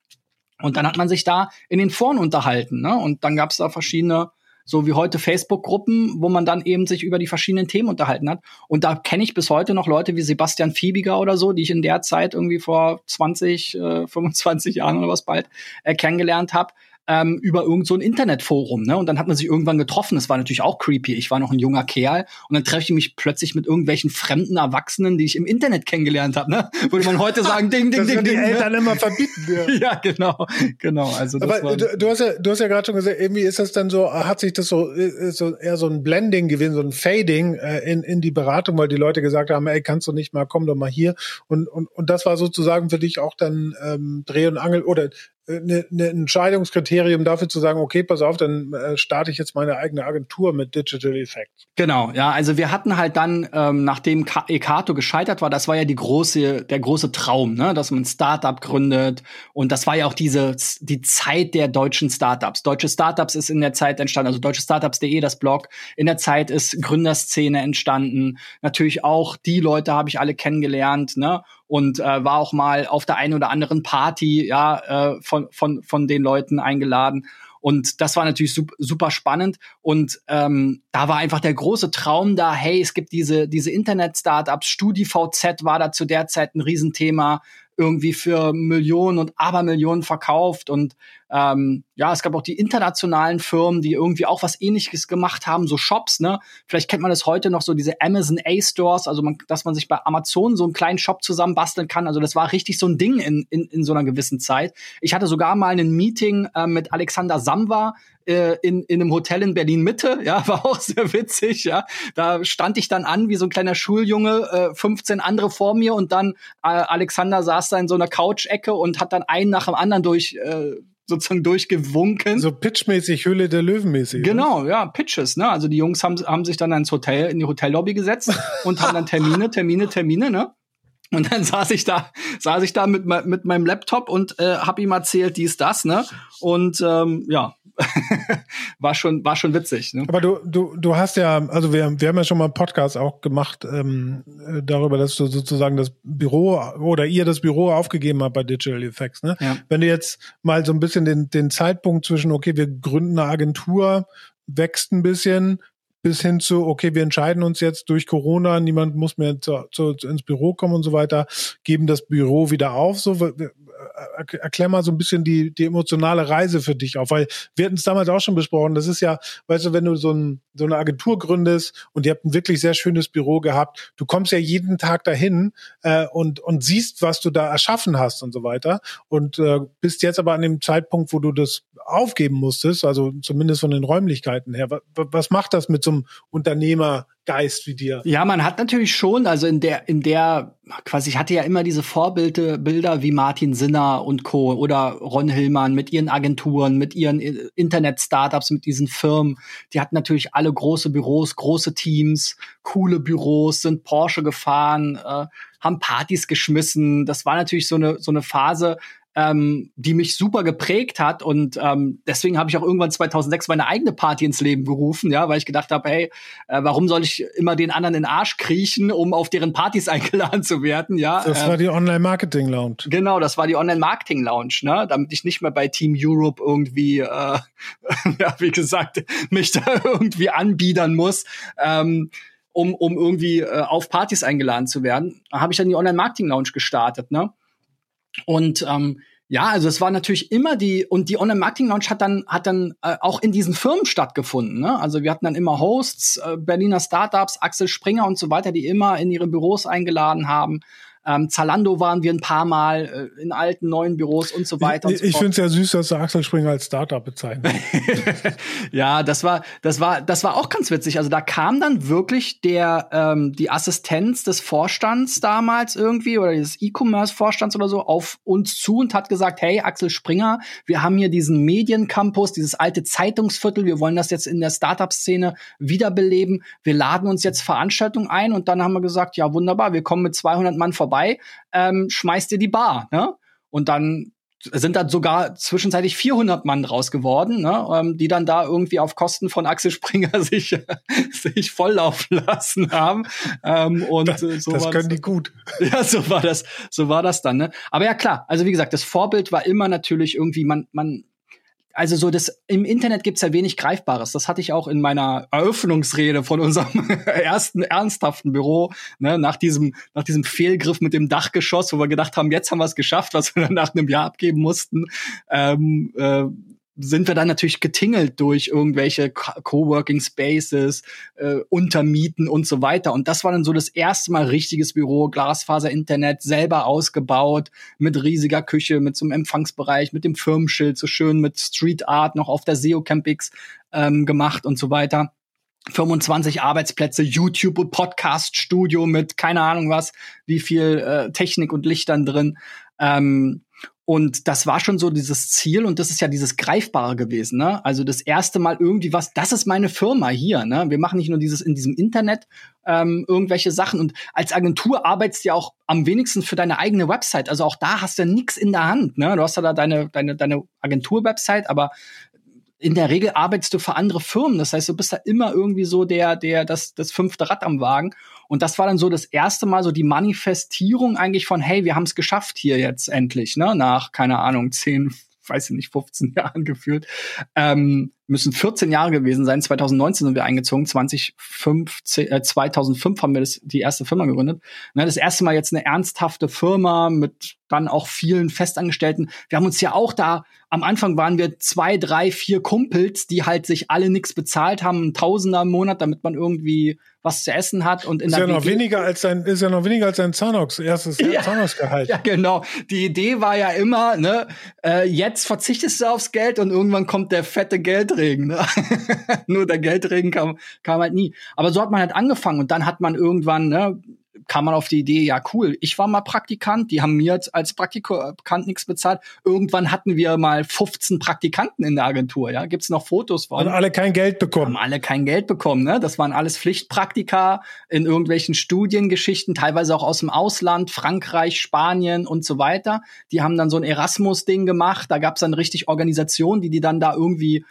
Und dann hat man sich da in den Foren unterhalten. Ne? Und dann gab es da verschiedene so wie heute Facebook-Gruppen, wo man dann eben sich über die verschiedenen Themen unterhalten hat. Und da kenne ich bis heute noch Leute wie Sebastian Fiebiger oder so, die ich in der Zeit irgendwie vor 20, äh, 25 Jahren oder was bald äh, kennengelernt habe. Ähm, über irgend so ein Internetforum. Ne? Und dann hat man sich irgendwann getroffen. Das war natürlich auch creepy. Ich war noch ein junger Kerl und dann treffe ich mich plötzlich mit irgendwelchen fremden Erwachsenen, die ich im Internet kennengelernt habe. Ne? [laughs] Würde man heute sagen, [laughs] ding, ding, das ding, die ding. ne? Eltern immer verbieten. [laughs] Ja, ja genau, genau. Also das Aber war, du, du hast ja, du hast ja gerade schon gesagt, irgendwie ist das dann so, hat sich das so, ist so eher so ein Blending gewesen, so ein Fading äh, in, in die Beratung, weil die Leute gesagt haben, ey, kannst du nicht mal, komm doch mal hier. Und, und, und das war sozusagen für dich auch dann ähm, Dreh und Angel oder eine, eine Entscheidungskriterium dafür zu sagen, okay, pass auf, dann äh, starte ich jetzt meine eigene Agentur mit Digital Effects. Genau, ja, also wir hatten halt dann, ähm, nachdem Ka- Ekato gescheitert war, das war ja die große, der große Traum, ne, dass man ein Startup gründet und das war ja auch diese die Zeit der deutschen Startups. Deutsche Startups ist in der Zeit entstanden, also deutschestartups.de, das Blog. In der Zeit ist Gründerszene entstanden. Natürlich auch die Leute habe ich alle kennengelernt, ne, und äh, war auch mal auf der einen oder anderen Party, ja, äh, von von von den Leuten eingeladen. Und das war natürlich super, spannend. Und ähm, da war einfach der große Traum da, hey, es gibt diese, diese Internet-Startups, StudiVZ war da zu der Zeit ein Riesenthema, irgendwie für Millionen und Abermillionen verkauft. Und ähm, ja, es gab auch die internationalen Firmen, die irgendwie auch was ähnliches gemacht haben, so Shops, ne? Vielleicht kennt man das heute noch so, diese Amazon A-Stores, also man, dass man sich bei Amazon so einen kleinen Shop zusammenbasteln kann. Also das war richtig so ein Ding in, in, in so einer gewissen Zeit. Ich hatte sogar mal ein Meeting äh, mit Alexander Samwa, äh, in, in einem Hotel in Berlin Mitte, ja, [laughs] war auch sehr witzig, ja. Da stand ich dann an wie so ein kleiner Schuljunge, äh, 15 andere vor mir und dann äh, Alexander saß da in so einer Couch-Ecke und hat dann einen nach dem anderen durch äh, sozusagen durchgewunken. So pitchmäßig, Höhle der Löwen mäßig. ne? Genau, ja, Pitches, ne? Also die Jungs haben, haben sich dann ins Hotel, in die Hotellobby gesetzt [laughs] und haben dann Termine, Termine, Termine, ne? Und dann [laughs] saß ich da, saß ich da mit, mit meinem Laptop und äh, hab ihm erzählt, dies, das, ne? Und ähm, ja, [laughs] war schon, war schon witzig, ne? Aber du, du, du hast ja, also wir, wir haben ja schon mal einen Podcast auch gemacht ähm, äh, darüber, dass du sozusagen das Büro oder ihr das Büro aufgegeben habt bei Digital Effects. Ne? Ja. Wenn du jetzt mal so ein bisschen den, den Zeitpunkt zwischen, okay, wir gründen eine Agentur, wächst ein bisschen, bis hin zu, okay, wir entscheiden uns jetzt durch Corona, niemand muss mehr zu, zu, ins Büro kommen und so weiter, geben das Büro wieder auf. So, erklär mal so ein bisschen die, die emotionale Reise für dich auf, weil wir hatten es damals auch schon besprochen. Das ist ja, weißt du, wenn du so, ein, so eine Agentur gründest und ihr habt ein wirklich sehr schönes Büro gehabt, du kommst ja jeden Tag dahin äh, und, und siehst, was du da erschaffen hast und so weiter. Und äh, bist jetzt aber an dem Zeitpunkt, wo du das aufgeben musstest, also zumindest von den Räumlichkeiten her. Was, was macht das mit so einem Unternehmergeist wie dir? Ja, man hat natürlich schon, also in der, in der, quasi, ich hatte ja immer diese Vorbilder, Bilder wie Martin Sinner und Co. oder Ron Hillmann mit ihren Agenturen, mit ihren äh, Internet-Startups, mit diesen Firmen. Die hatten natürlich alle große Büros, große Teams, coole Büros, sind Porsche gefahren, äh, haben Partys geschmissen. Das war natürlich so eine, so eine Phase, ähm, die mich super geprägt hat und ähm, deswegen habe ich auch irgendwann 2006 meine eigene Party ins Leben gerufen, ja, weil ich gedacht habe, hey, äh, warum soll ich immer den anderen in den Arsch kriechen, um auf deren Partys [laughs] eingeladen zu werden, ja? Das Ähm, war die Online-Marketing-Lounge. Genau, das war die Online-Marketing-Lounge, ne? Damit ich nicht mehr bei Team Europe irgendwie, äh, [laughs] ja, wie gesagt, mich da irgendwie anbiedern muss, ähm, um, um irgendwie äh, auf Partys eingeladen zu werden. Habe ich dann die Online-Marketing-Lounge gestartet, ne? Und ähm, ja, also es war natürlich immer die und die Online Marketing Lounge hat dann hat dann äh, auch in diesen Firmen stattgefunden. Ne? Also wir hatten dann immer Hosts, äh, Berliner Startups, Axel Springer und so weiter, die immer in ihre Büros eingeladen haben. Ähm, Zalando waren wir ein paar Mal äh, in alten neuen Büros und so weiter. Ich, und so ich finde es ja süß, dass du Axel Springer als Startup bezeichnet. [laughs] ja, das war, das war, das war auch ganz witzig. Also da kam dann wirklich der, ähm, die Assistenz des Vorstands damals irgendwie oder des E-Commerce-Vorstands oder so auf uns zu und hat gesagt, hey, Axel Springer, wir haben hier diesen Mediencampus, dieses alte Zeitungsviertel, wir wollen das jetzt in der Startup-Szene wiederbeleben. Wir laden uns jetzt Veranstaltungen ein und dann haben wir gesagt, ja, wunderbar, wir kommen mit 200 Mann vorbei, ähm, schmeißt dir die Bar, ne? Und dann sind dann sogar zwischenzeitlich 400 Mann draus geworden, ne, ähm, die dann da irgendwie auf Kosten von Axel Springer [laughs] sich, sich volllaufen lassen haben. Ähm, und Das, so das können die gut. [laughs] ja, so war das, so war das dann, ne? Aber ja klar, also wie gesagt, das Vorbild war immer natürlich irgendwie, man, man, also so das im Internet gibt's ja wenig Greifbares. Das hatte ich auch in meiner Eröffnungsrede von unserem [laughs] ersten ernsthaften Büro, ne, nach diesem, nach diesem Fehlgriff mit dem Dachgeschoss, wo wir gedacht haben, jetzt haben wir es geschafft, was wir dann nach einem Jahr abgeben mussten. Ähm, äh, sind wir dann natürlich getingelt durch irgendwelche Coworking Spaces, äh, Untermieten und so weiter. Und das war dann so das erste Mal richtiges Büro, Glasfaser-Internet, selber ausgebaut, mit riesiger Küche, mit so einem Empfangsbereich, mit dem Firmenschild, so schön mit Street Art noch auf der SEO Campix ähm, gemacht und so weiter. 25 Arbeitsplätze, YouTube und Podcast Studio mit keine Ahnung was, wie viel äh, Technik und Lichtern drin. Ähm, und das war schon so dieses Ziel und das ist ja dieses Greifbare gewesen, ne? Also das erste Mal irgendwie was, das ist meine Firma hier, ne? Wir machen nicht nur dieses in diesem Internet ähm, irgendwelche Sachen und als Agentur arbeitest du ja auch am wenigsten für deine eigene Website. Also auch da hast du ja nichts in der Hand, ne? Du hast ja da deine deine deine Agentur-Website, aber in der Regel arbeitest du für andere Firmen. Das heißt, du bist da immer irgendwie so der, der, das, das fünfte Rad am Wagen. Und das war dann so das erste Mal so die Manifestierung eigentlich von, hey, wir haben es geschafft hier jetzt endlich, ne, nach, keine Ahnung, zehn, weiß ich nicht, 15 [laughs] Jahren gefühlt. Ähm, müssen 14 Jahre gewesen sein. 2019 sind wir eingezogen. 2015, äh, 2005 haben wir das, die erste Firma gegründet. Ne, das erste Mal jetzt eine ernsthafte Firma mit dann auch vielen Festangestellten. Wir haben uns ja auch da, am Anfang waren wir zwei, drei, vier Kumpels, die halt sich alle nichts bezahlt haben, Tausender im Monat, damit man irgendwie was zu essen hat und in ist der ja noch weniger als sein ist ja noch weniger als sein Zahnox erstes [laughs] ja, Zahnox-Gehalt. Ja, genau. Die Idee war ja immer, ne, äh, jetzt verzichtest du aufs Geld und irgendwann kommt der fette Geldregen. Ne? [laughs] Nur der Geldregen kam, kam halt nie. Aber so hat man halt angefangen und dann hat man irgendwann, ne, kam man auf die Idee, ja cool, ich war mal Praktikant, die haben mir als Praktikant nichts bezahlt. Irgendwann hatten wir mal 15 Praktikanten in der Agentur, ja, gibt's noch Fotos von. Und alle kein Geld bekommen. Haben alle kein Geld bekommen, ne? Das waren alles Pflichtpraktika in irgendwelchen Studiengeschichten, teilweise auch aus dem Ausland, Frankreich, Spanien und so weiter. Die haben dann so ein Erasmus-Ding gemacht, da gab's dann richtig Organisationen, die die dann da irgendwie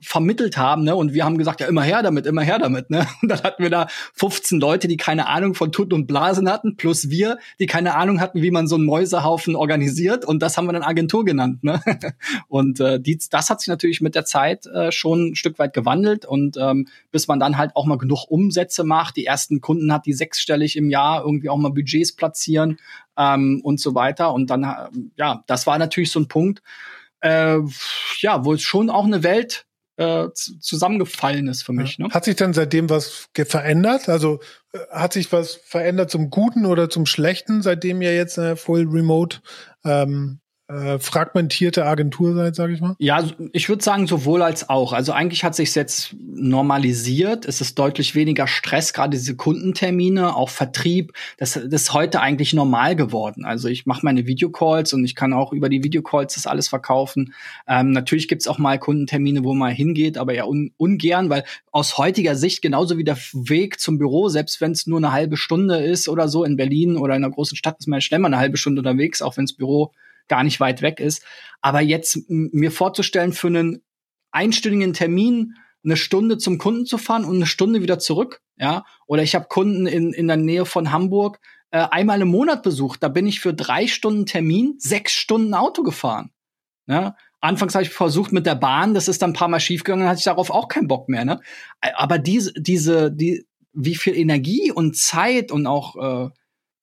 vermittelt haben, ne? Und wir haben gesagt, ja, immer her damit, immer her damit, ne? Und [laughs] dann hatten wir da 15 Leute, die keine Ahnung von Tut und Blasen hatten, plus wir, die keine Ahnung hatten, wie man so einen Mäusehaufen organisiert. Und das haben wir dann Agentur genannt, ne? [laughs] Und äh, die, das hat sich natürlich mit der Zeit äh, schon ein Stück weit gewandelt und ähm, bis man dann halt auch mal genug Umsätze macht, die ersten Kunden hat, die sechsstellig im Jahr irgendwie auch mal Budgets platzieren ähm, und so weiter. Und dann, äh, ja, das war natürlich so ein Punkt, äh, ja, wo es schon auch eine Welt äh, zusammengefallen ist für mich. Ne? Hat sich dann seitdem was verändert? Also äh, hat sich was verändert zum Guten oder zum Schlechten, seitdem ihr jetzt äh, voll remote ähm, äh, fragmentierte Agentur seid, sage ich mal? Ja, ich würde sagen sowohl als auch. Also eigentlich hat sich jetzt normalisiert. Es ist deutlich weniger Stress, gerade diese Kundentermine, auch Vertrieb. Das, das ist heute eigentlich normal geworden. Also ich mache meine Videocalls und ich kann auch über die Videocalls das alles verkaufen. Ähm, natürlich gibt's auch mal Kundentermine, wo man hingeht, aber ja un ungern, weil aus heutiger Sicht genauso wie der Weg zum Büro, selbst wenn es nur eine halbe Stunde ist oder so in Berlin oder in einer großen Stadt, ist man ja schnell mal eine halbe Stunde unterwegs, auch wenns Büro gar nicht weit weg ist. Aber jetzt mir vorzustellen, für einen einstündigen Termin eine Stunde zum Kunden zu fahren und eine Stunde wieder zurück, ja. Oder ich habe Kunden in, in der Nähe von Hamburg äh, einmal im Monat besucht. Da bin ich für drei Stunden Termin sechs Stunden Auto gefahren. Ja? Anfangs habe ich versucht mit der Bahn, das ist dann ein paar Mal schiefgegangen, dann hatte ich darauf auch keinen Bock mehr. Ne? Aber diese, diese, die, wie viel Energie und Zeit und auch äh,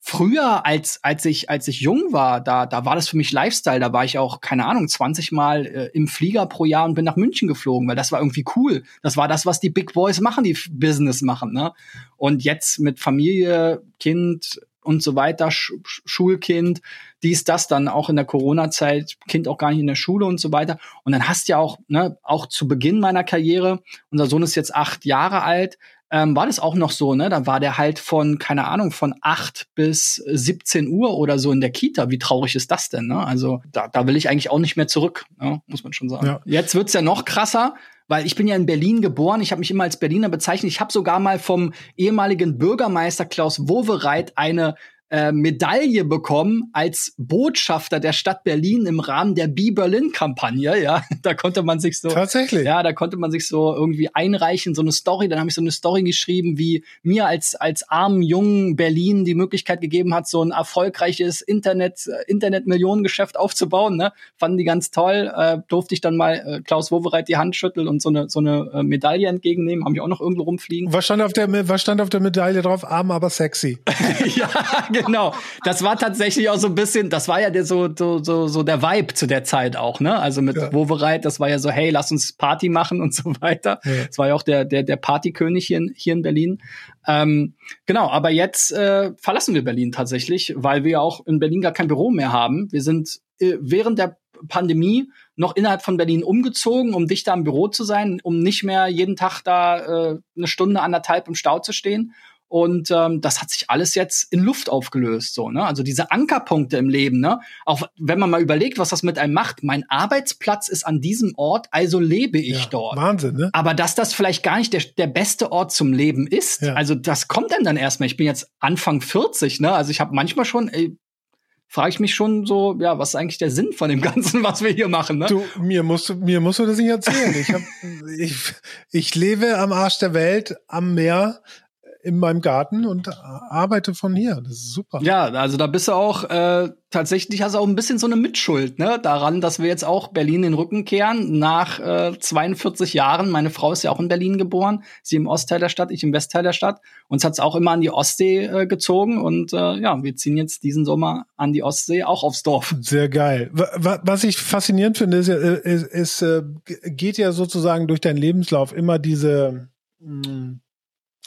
früher, als, als ich, als ich jung war, da, da war das für mich Lifestyle. Da war ich auch, keine Ahnung, 20 Mal äh, im Flieger pro Jahr und bin nach München geflogen, weil das war irgendwie cool. Das war das, was die Big Boys machen, die Business machen, ne? Und jetzt mit Familie, Kind und so weiter, Sch Schulkind, dies, das dann auch in der Corona-Zeit, Kind auch gar nicht in der Schule und so weiter. Und dann hast du ja auch, ne, auch zu Beginn meiner Karriere, unser Sohn ist jetzt acht Jahre alt, ähm, war das auch noch so, ne? Da war der halt von, keine Ahnung, von 8 bis 17 Uhr oder so in der Kita. Wie traurig ist das denn, ne? Also da, da will ich eigentlich auch nicht mehr zurück, ne? muss man schon sagen. Ja. Jetzt wird's ja noch krasser, weil ich bin ja in Berlin geboren, ich habe mich immer als Berliner bezeichnet. Ich habe sogar mal vom ehemaligen Bürgermeister Klaus Wowereit eine äh, Medaille bekommen als Botschafter der Stadt Berlin im Rahmen der Be Berlin Kampagne. Ja, da konnte man sich so tatsächlich. Ja, da konnte man sich so irgendwie einreichen, so eine Story. Dann habe ich so eine Story geschrieben, wie mir als als armen jungen Berlin die Möglichkeit gegeben hat, so ein erfolgreiches Internet Internet Millionengeschäft aufzubauen. Ne, fanden die ganz toll. Äh, durfte ich dann mal äh, Klaus Wowereit die Hand schütteln und so eine so eine äh, Medaille entgegennehmen. Haben ich auch noch irgendwo rumfliegen. Was stand auf der was stand auf der Medaille drauf? Arm, aber sexy. [laughs] ja, genau genau. Das war tatsächlich auch so ein bisschen, das war ja der, so, so, so, so der Vibe zu der Zeit auch, ne? Also mit ja. Wovereit, das war ja so, hey, lass uns Party machen und so weiter. Ja. Das war ja auch der, der, der Partykönig hier in, hier in Berlin. Ähm, genau, aber jetzt äh, verlassen wir Berlin tatsächlich, weil wir auch in Berlin gar kein Büro mehr haben. Wir sind äh, während der Pandemie noch innerhalb von Berlin umgezogen, um dichter am Büro zu sein, um nicht mehr jeden Tag da äh, eine Stunde, anderthalb im Stau zu stehen. Und ähm, das hat sich alles jetzt in Luft aufgelöst, so, ne? Also diese Ankerpunkte im Leben, ne? Auch wenn man mal überlegt, was das mit einem macht. Mein Arbeitsplatz ist an diesem Ort, also lebe ich ja, dort. Wahnsinn, ne? Aber dass das vielleicht gar nicht der, der beste Ort zum Leben ist, ja. also das kommt dann dann erstmal. Ich bin jetzt Anfang 40, ne? Also ich habe manchmal schon, ey, frage ich mich schon so, ja, was ist eigentlich der Sinn von dem Ganzen, [laughs] was wir hier machen? Ne? Du, mir musst du, mir musst du das nicht erzählen. Ich, hab, [laughs] ich, ich lebe am Arsch der Welt, am Meer, in meinem Garten und arbeite von hier. Das ist super. Ja, also da bist du auch äh, tatsächlich hast du auch ein bisschen so eine Mitschuld, ne, daran, dass wir jetzt auch Berlin den Rücken kehren nach äh, 42 Jahren. Meine Frau ist ja auch in Berlin geboren, sie im Ostteil der Stadt, ich im Westteil der Stadt. Uns hat's auch immer an die Ostsee äh, gezogen und äh, ja, wir ziehen jetzt diesen Sommer an die Ostsee auch aufs Dorf. Sehr geil. Was ich faszinierend finde, ist, äh, ist, ist, ist äh, geht ja sozusagen durch deinen Lebenslauf immer diese mh, hm,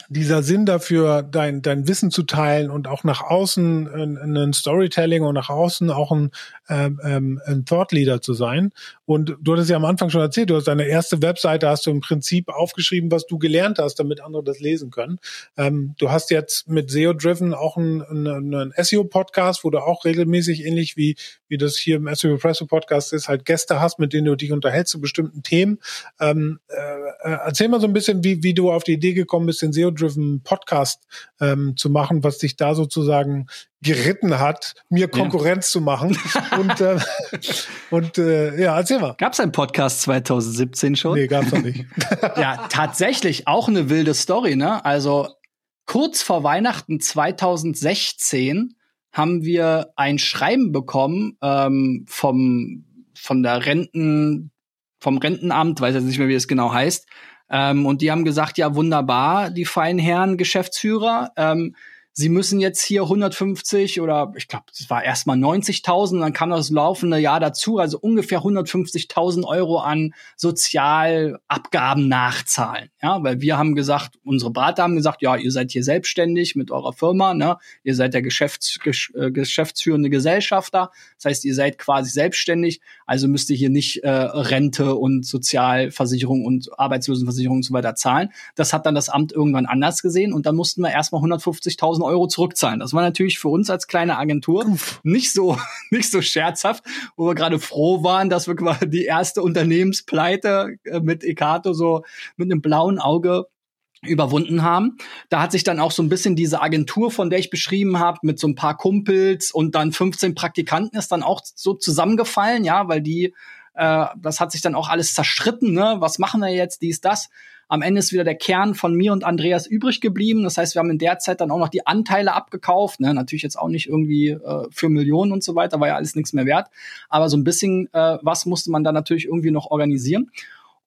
dieser Sinn dafür, dein, dein Wissen zu teilen und auch nach außen ein, ein Storytelling und nach außen auch ein, ähm, ähm, ein Thought Leader zu sein. Und du hattest ja am Anfang schon erzählt, du hast deine erste Webseite, hast du im Prinzip aufgeschrieben, was du gelernt hast, damit andere das lesen können. Ähm, du hast jetzt mit SEO Driven auch einen, einen, einen SEO-Podcast, wo du auch regelmäßig ähnlich wie, wie das hier im SEO Presso Podcast ist, halt Gäste hast, mit denen du dich unterhältst zu bestimmten Themen. Ähm, äh, äh erzähl mal so ein bisschen, wie, wie du auf die Idee gekommen bist, den SEO SEO-driven Podcast ähm, zu machen, was dich da sozusagen geritten hat, mir Konkurrenz ja. zu machen. und äh, [laughs] und äh, ja, erzähl mal. Gab's einen Podcast 2017 schon? Nee, gab's noch nicht. [laughs] ja, tatsächlich auch eine wilde Story, ne? Also kurz vor Weihnachten 2016 haben wir ein Schreiben bekommen ähm, vom von der Renten vom Rentenamt, weiß jetzt nicht mehr, wie es genau heißt, ähm, und die haben gesagt, ja wunderbar, die feinen Herren Geschäftsführer. Ähm, Sie müssen jetzt hier 150 oder ich glaube, es war erstmal 90.000, dann kam das laufende Jahr dazu, also ungefähr 150.000 Euro an Sozialabgaben nachzahlen. Ja, weil wir haben gesagt, unsere Berater haben gesagt, ja, ihr seid hier selbstständig mit eurer Firma, ne? Ihr seid der Geschäfts gesch äh, geschäftsführende Gesellschafter. Das heißt, ihr seid quasi selbstständig, also müsst ihr hier nicht äh, Rente und Sozialversicherung und Arbeitslosenversicherung und so weiter zahlen. Das hat dann das Amt irgendwann anders gesehen und dann mussten wir erstmal 150.000 Euro zurückzahlen. Das war natürlich für uns als kleine Agentur Uff. nicht so, [laughs] nicht so scherzhaft, wo wir gerade froh waren, dass wir quasi die erste Unternehmenspleite äh, mit Ekato so mit einem blauen Auge überwunden haben. Da hat sich dann auch so ein bisschen diese Agentur, von der ich beschrieben habe, mit so ein paar Kumpels und dann 15 Praktikanten ist dann auch so zusammengefallen, ja, weil die, äh, das hat sich dann auch alles zerstritten, ne? Was machen wir jetzt, dies, das? Am Ende ist wieder der Kern von mir und Andreas übrig geblieben. Das heißt, wir haben in der Zeit dann auch noch die Anteile abgekauft. Ne? Natürlich jetzt auch nicht irgendwie äh, für Millionen und so weiter, war ja alles nichts mehr wert. Aber so ein bisschen äh, was musste man da natürlich irgendwie noch organisieren.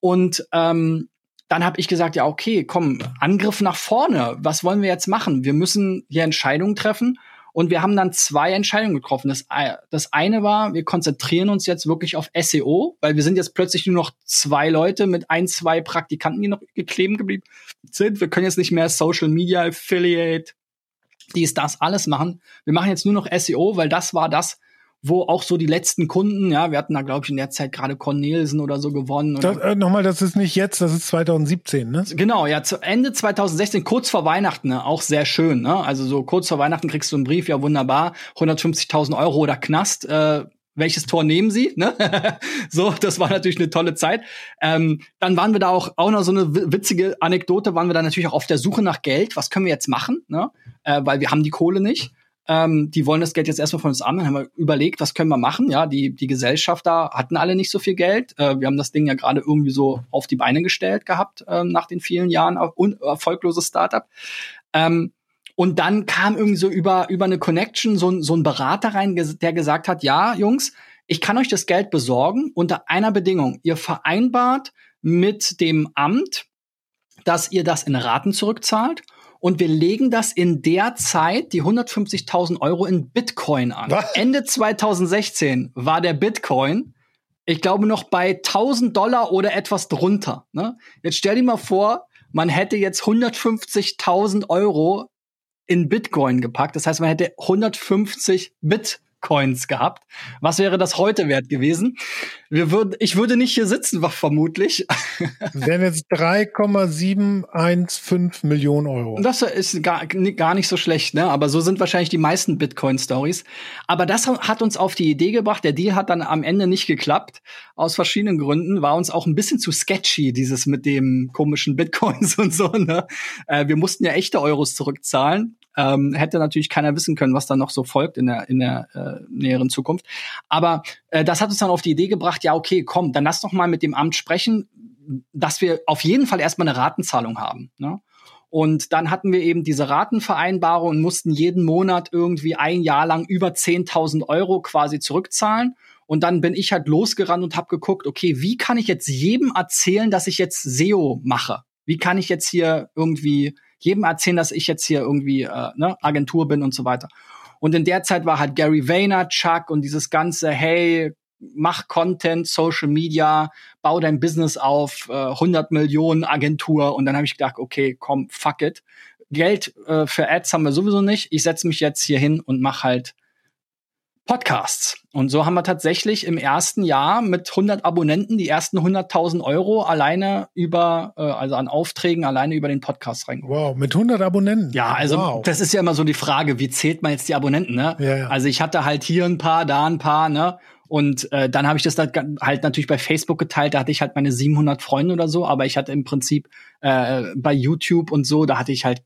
Und ähm, dann habe ich gesagt, ja, okay, komm, Angriff nach vorne. Was wollen wir jetzt machen? Wir müssen hier Entscheidungen treffen. Und wir haben dann zwei Entscheidungen getroffen. Das, das eine war, wir konzentrieren uns jetzt wirklich auf SEO, weil wir sind jetzt plötzlich nur noch zwei Leute mit ein, zwei Praktikanten, die noch gekleben geblieben sind. Wir können jetzt nicht mehr Social Media Affiliate, dies, das alles machen. Wir machen jetzt nur noch SEO, weil das war das, wo auch so die letzten Kunden, ja, wir hatten da, glaube ich, in der Zeit gerade Cornelsen oder so gewonnen. Das, äh, Nochmal, das ist nicht jetzt, das ist 2017, ne? Genau, ja, zu Ende 2016, kurz vor Weihnachten, ne, auch sehr schön, ne? Also so kurz vor Weihnachten kriegst du einen Brief, ja wunderbar, 150.000 Euro oder Knast, äh, welches Tor nehmen Sie? Ne? [laughs] so, das war natürlich eine tolle Zeit. Ähm, dann waren wir da auch, auch noch so eine witzige Anekdote, waren wir da natürlich auch auf der Suche nach Geld. Was können wir jetzt machen? Ne? Äh, weil wir haben die Kohle nicht. Ähm, die wollen das Geld jetzt erstmal von uns an. Dann haben wir überlegt, was können wir machen? Ja, die, die Gesellschafter hatten alle nicht so viel Geld. Äh, wir haben das Ding ja gerade irgendwie so auf die Beine gestellt gehabt, äh, nach den vielen Jahren un erfolgloses Startup. Ähm, und dann kam irgendwie so über, über eine Connection so, so ein Berater rein, der gesagt hat, ja, Jungs, ich kann euch das Geld besorgen unter einer Bedingung. Ihr vereinbart mit dem Amt, dass ihr das in Raten zurückzahlt und wir legen das in der Zeit, die 150.000 Euro in Bitcoin an. Was? Ende 2016 war der Bitcoin, ich glaube, noch bei 1000 Dollar oder etwas drunter. Ne? Jetzt stell dir mal vor, man hätte jetzt 150.000 Euro in Bitcoin gepackt. Das heißt, man hätte 150 Bit Coins gehabt. Was wäre das heute wert gewesen? Wir würden, ich würde nicht hier sitzen, vermutlich. [laughs] Wären jetzt 3,715 Millionen Euro. Das ist gar, gar nicht so schlecht, ne? Aber so sind wahrscheinlich die meisten Bitcoin-Stories. Aber das hat uns auf die Idee gebracht. Der Deal hat dann am Ende nicht geklappt. Aus verschiedenen Gründen. War uns auch ein bisschen zu sketchy, dieses mit dem komischen Bitcoins [laughs] und so, ne? Äh, wir mussten ja echte Euros zurückzahlen ähm, hätte natürlich keiner wissen können, was da noch so folgt in der, in der äh, näheren Zukunft. Aber äh, das hat uns dann auf die Idee gebracht, ja, okay, komm, dann lass doch mal mit dem Amt sprechen, dass wir auf jeden Fall erstmal eine Ratenzahlung haben. Ne? Und dann hatten wir eben diese Ratenvereinbarung und mussten jeden Monat irgendwie ein Jahr lang über 10.000 Euro quasi zurückzahlen. Und dann bin ich halt losgerannt und habe geguckt, okay, wie kann ich jetzt jedem erzählen, dass ich jetzt SEO mache? Wie kann ich jetzt hier irgendwie jedem erzählen, dass ich jetzt hier irgendwie äh, ne, Agentur bin und so weiter. Und in der Zeit war halt Gary Vaynerchuk und dieses ganze, hey, mach Content, Social Media, bau dein Business auf, äh, 100 Millionen Agentur. Und dann habe ich gedacht, okay, komm, fuck it. Geld äh, für Ads haben wir sowieso nicht. Ich setze mich jetzt hier hin und mach halt Podcasts. Und so haben wir tatsächlich im ersten Jahr mit 100 Abonnenten die ersten 100.000 Euro alleine über, äh, also an Aufträgen alleine über den Podcast reingeholt. Wow, mit 100 Abonnenten? Ja, also wow. das ist ja immer so die Frage, wie zählt man jetzt die Abonnenten, ne? Ja, ja. Also ich hatte halt hier ein paar, da ein paar, ne? Und äh, dann habe ich das da halt natürlich bei Facebook geteilt, da hatte ich halt meine 700 Freunde oder so, aber ich hatte im Prinzip äh, bei YouTube und so, da hatte ich halt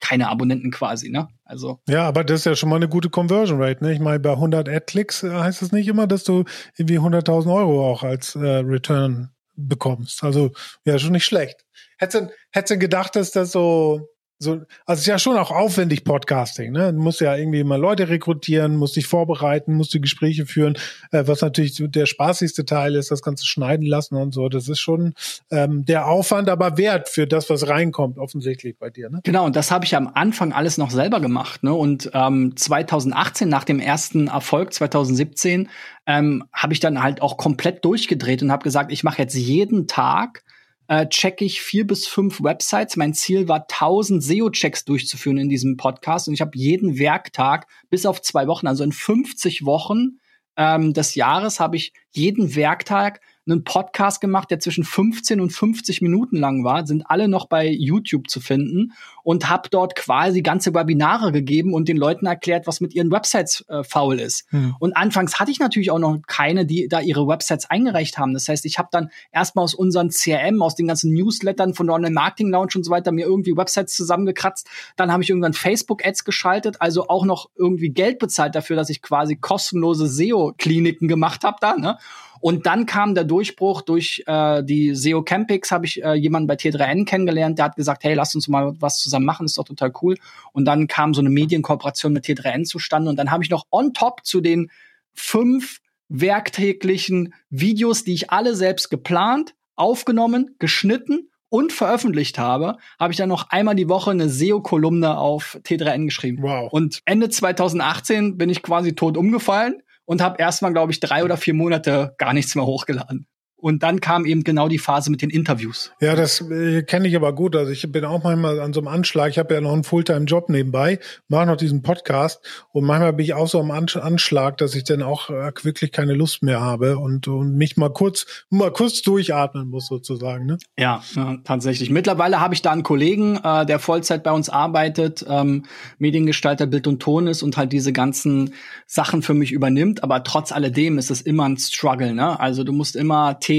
keine Abonnenten quasi, ne? Also. Ja, aber das ist ja schon mal eine gute Conversion Rate, ne? Ich meine, bei 100 Ad-Klicks äh, heißt es nicht immer, dass du irgendwie 100.000 Euro auch als äh, Return bekommst. Also, ja, schon nicht schlecht. Hättest du gedacht, dass das so so, also es ist ja schon auch aufwendig Podcasting, ne? Du musst ja irgendwie mal Leute rekrutieren, musst dich vorbereiten, musst die Gespräche führen, äh, was natürlich der spaßigste Teil ist, das Ganze schneiden lassen und so. Das ist schon ähm, der Aufwand, aber wert für das, was reinkommt, offensichtlich bei dir, ne? Genau, und das habe ich am Anfang alles noch selber gemacht, ne? Und ähm, 2018, nach dem ersten Erfolg, 2017, ähm, habe ich dann halt auch komplett durchgedreht und habe gesagt, ich mache jetzt jeden Tag äh, checke ich vier bis fünf Websites. Mein Ziel war, 1000 SEO-Checks durchzuführen in diesem Podcast. Und ich habe jeden Werktag bis auf zwei Wochen, also in 50 Wochen ähm, des Jahres, habe ich jeden Werktag einen Podcast gemacht, der zwischen 15 und 50 Minuten lang war, sind alle noch bei YouTube zu finden und habe dort quasi ganze Webinare gegeben und den Leuten erklärt, was mit ihren Websites äh, faul ist. Hm. Und anfangs hatte ich natürlich auch noch keine, die da ihre Websites eingereicht haben. Das heißt, ich habe dann erstmal aus unseren CRM, aus den ganzen Newslettern von der Online Marketing Lounge und so weiter mir irgendwie Websites zusammengekratzt. Dann habe ich irgendwann Facebook Ads geschaltet, also auch noch irgendwie Geld bezahlt dafür, dass ich quasi kostenlose SEO Kliniken gemacht habe da, ne? Und dann kam der Durchbruch durch äh, die SEO Campix, habe ich äh, jemanden bei T3N kennengelernt, der hat gesagt, hey, lass uns mal was zusammen machen, ist doch total cool. Und dann kam so eine Medienkooperation mit T3N zustande und dann habe ich noch on top zu den fünf werktäglichen Videos, die ich alle selbst geplant, aufgenommen, geschnitten und veröffentlicht habe, habe ich dann noch einmal die Woche eine SEO-Kolumne auf T3N geschrieben. Wow. Und Ende 2018 bin ich quasi tot umgefallen und habe erstmal, glaube ich, drei oder vier Monate gar nichts mehr hochgeladen. Und dann kam eben genau die Phase mit den Interviews. Ja, das äh, kenne ich aber gut. Also ich bin auch manchmal an so einem Anschlag. Ich habe ja noch einen Fulltime-Job nebenbei, mache noch diesen Podcast und manchmal bin ich auch so am Anschlag, dass ich dann auch äh, wirklich keine Lust mehr habe und, und mich mal kurz mal kurz durchatmen muss sozusagen. Ne? Ja, ja tatsächlich. Mittlerweile habe ich da einen Kollegen, äh, der Vollzeit bei uns arbeitet, ähm, Mediengestalter Bild und Ton ist und halt diese ganzen Sachen für mich übernimmt. Aber trotz alledem ist es immer ein Struggle. Ne? Also du musst immer Themen,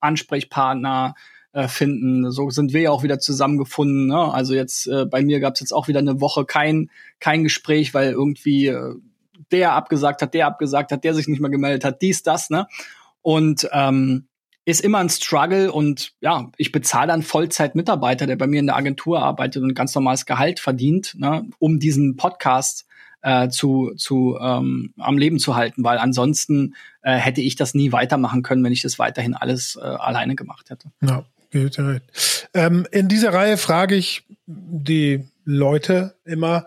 Ansprechpartner äh, finden. So sind wir ja auch wieder zusammengefunden. Ne? Also jetzt äh, bei mir gab es jetzt auch wieder eine Woche kein kein Gespräch, weil irgendwie äh, der abgesagt hat, der abgesagt hat, der sich nicht mehr gemeldet hat, dies, das, ne? Und ähm, ist immer ein Struggle und ja, ich bezahle dann Vollzeit-Mitarbeiter, der bei mir in der Agentur arbeitet und ganz normales Gehalt verdient, ne, um diesen Podcast äh, zu, zu ähm, am Leben zu halten, weil ansonsten äh, hätte ich das nie weitermachen können, wenn ich das weiterhin alles äh, alleine gemacht hätte. Ja, geht ja. Ähm, in dieser Reihe frage ich die Leute immer,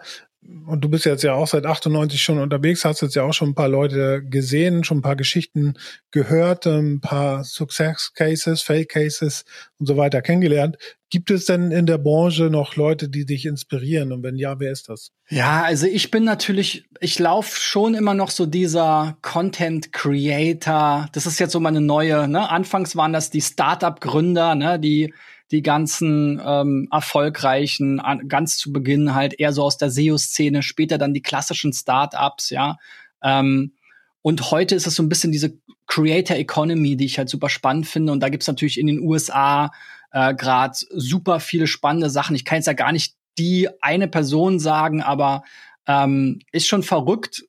und du bist jetzt ja auch seit 98 schon unterwegs, hast jetzt ja auch schon ein paar Leute gesehen, schon ein paar Geschichten gehört, ein paar Success Cases, Fail Cases und so weiter kennengelernt. Gibt es denn in der Branche noch Leute, die dich inspirieren? Und wenn ja, wer ist das? Ja, also ich bin natürlich, ich laufe schon immer noch so dieser Content Creator. Das ist jetzt so meine neue, ne? Anfangs waren das die Startup Gründer, ne, die die ganzen ähm, erfolgreichen, an, ganz zu Beginn halt eher so aus der SEO-Szene, später dann die klassischen Startups, ja. Ähm, und heute ist es so ein bisschen diese Creator Economy, die ich halt super spannend finde. Und da gibt's natürlich in den USA äh, gerade super viele spannende Sachen. Ich kann jetzt ja gar nicht die eine Person sagen, aber ähm, ist schon verrückt,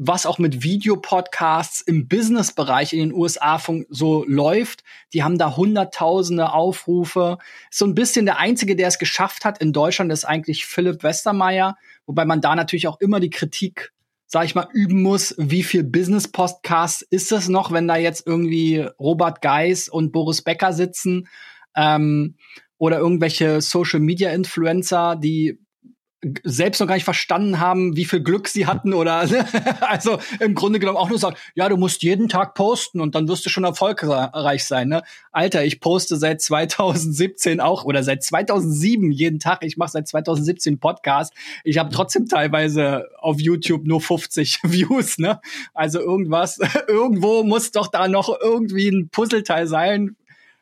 was auch mit Videopodcasts im Business-Bereich in den USA so läuft. Die haben da hunderttausende Aufrufe. So ein bisschen der einzige, der es geschafft hat in Deutschland, ist eigentlich Philipp Westermeier, wobei man da natürlich auch immer die Kritik, sag ich mal, üben muss, wie viel Business-Podcasts ist es noch, wenn da jetzt irgendwie Robert Geis und Boris Becker sitzen ähm, oder irgendwelche Social-Media-Influencer, die selbst noch gar nicht verstanden haben, wie viel Glück sie hatten oder [laughs] also im Grunde genommen auch nur sagen, ja, du musst jeden Tag posten und dann wirst du schon erfolgreich sein. Ne? Alter, ich poste seit 2017 auch oder seit 2007 jeden Tag. Ich mache seit 2017 Podcast. Ich habe trotzdem teilweise auf YouTube nur 50 [laughs] Views. Ne? Also irgendwas, [laughs] irgendwo muss doch da noch irgendwie ein Puzzleteil sein,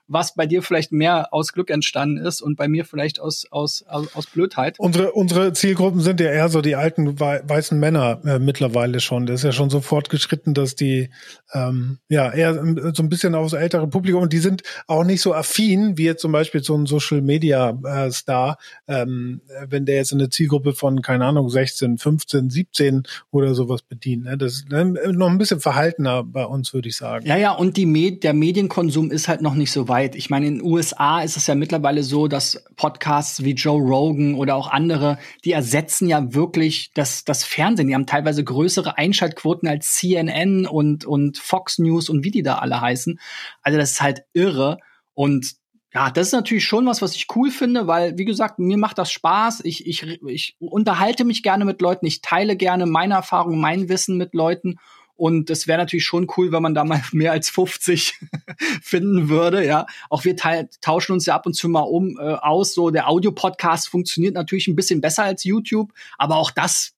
was bei dir vielleicht mehr aus Glück entstanden ist und bei mir vielleicht aus, aus, aus, aus Blödheit. Unsere, unsere Zielgruppen sind ja eher so die alten weißen Männer äh, mittlerweile schon. Das ist ja schon so fortgeschritten, dass die ähm, ja eher so ein bisschen aufs ältere Publikum und die sind auch nicht so affin wie jetzt zum Beispiel so ein Social Media äh, Star, ähm, wenn der jetzt eine Zielgruppe von, keine Ahnung, 16, 15, 17 oder sowas bedient. Ne? Das ist ne, noch ein bisschen verhaltener bei uns, würde ich sagen. Ja, ja, und die Med der Medienkonsum ist halt noch nicht so weit weit. Ich meine, in den USA ist es ja mittlerweile so, dass Podcasts wie Joe Rogan oder auch andere, die ersetzen ja wirklich das, das Fernsehen. Die haben teilweise größere Einschaltquoten als CNN und, und Fox News und wie die da alle heißen. Also das ist halt irre. Und ja, das ist natürlich schon was, was ich cool finde, weil, wie gesagt, mir macht das Spaß. Ich, ich, ich unterhalte mich gerne mit Leuten. Ich teile gerne meine Erfahrungen, mein Wissen mit Leuten. Und es wäre natürlich schon cool, wenn man da mal [laughs] mehr als 50 [laughs] finden würde. Ja, auch wir tauschen uns ja ab und zu mal um äh, aus. So der Audio-Podcast funktioniert natürlich ein bisschen besser als YouTube, aber auch das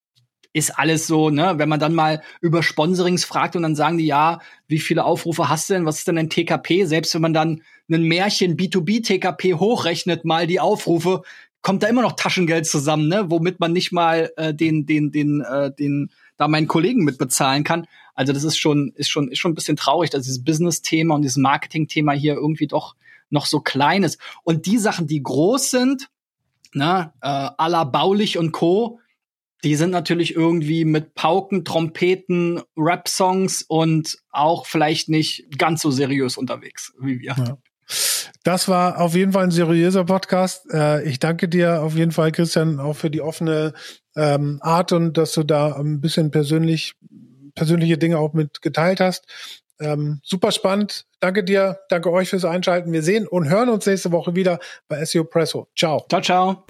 ist alles so, ne, wenn man dann mal über Sponsorings fragt und dann sagen die, ja, wie viele Aufrufe hast du denn? Was ist denn ein TKP? Selbst wenn man dann einen Märchen B2B TKP hochrechnet, mal die Aufrufe, kommt da immer noch Taschengeld zusammen, ne, womit man nicht mal äh, den, den, den, äh, den, da meinen Kollegen mit bezahlen kann. Also das ist schon, ist schon, ist schon ein bisschen traurig, dass dieses Business-Thema und dieses Marketing-Thema hier irgendwie doch noch so klein ist. Und die Sachen, die groß sind, ne, äh, la Baulich und Co., die sind natürlich irgendwie mit Pauken, Trompeten, Rap-Songs und auch vielleicht nicht ganz so seriös unterwegs wie wir. Ja. Das war auf jeden Fall ein seriöser Podcast. Äh, ich danke dir auf jeden Fall, Christian, auch für die offene ähm, Art und dass du da ein bisschen persönlich persönliche Dinge auch mit geteilt hast. Ähm, super spannend. Danke dir. Danke euch fürs Einschalten. Wir sehen und hören uns nächste Woche wieder bei SEO Presso. Ciao. Ciao, ciao.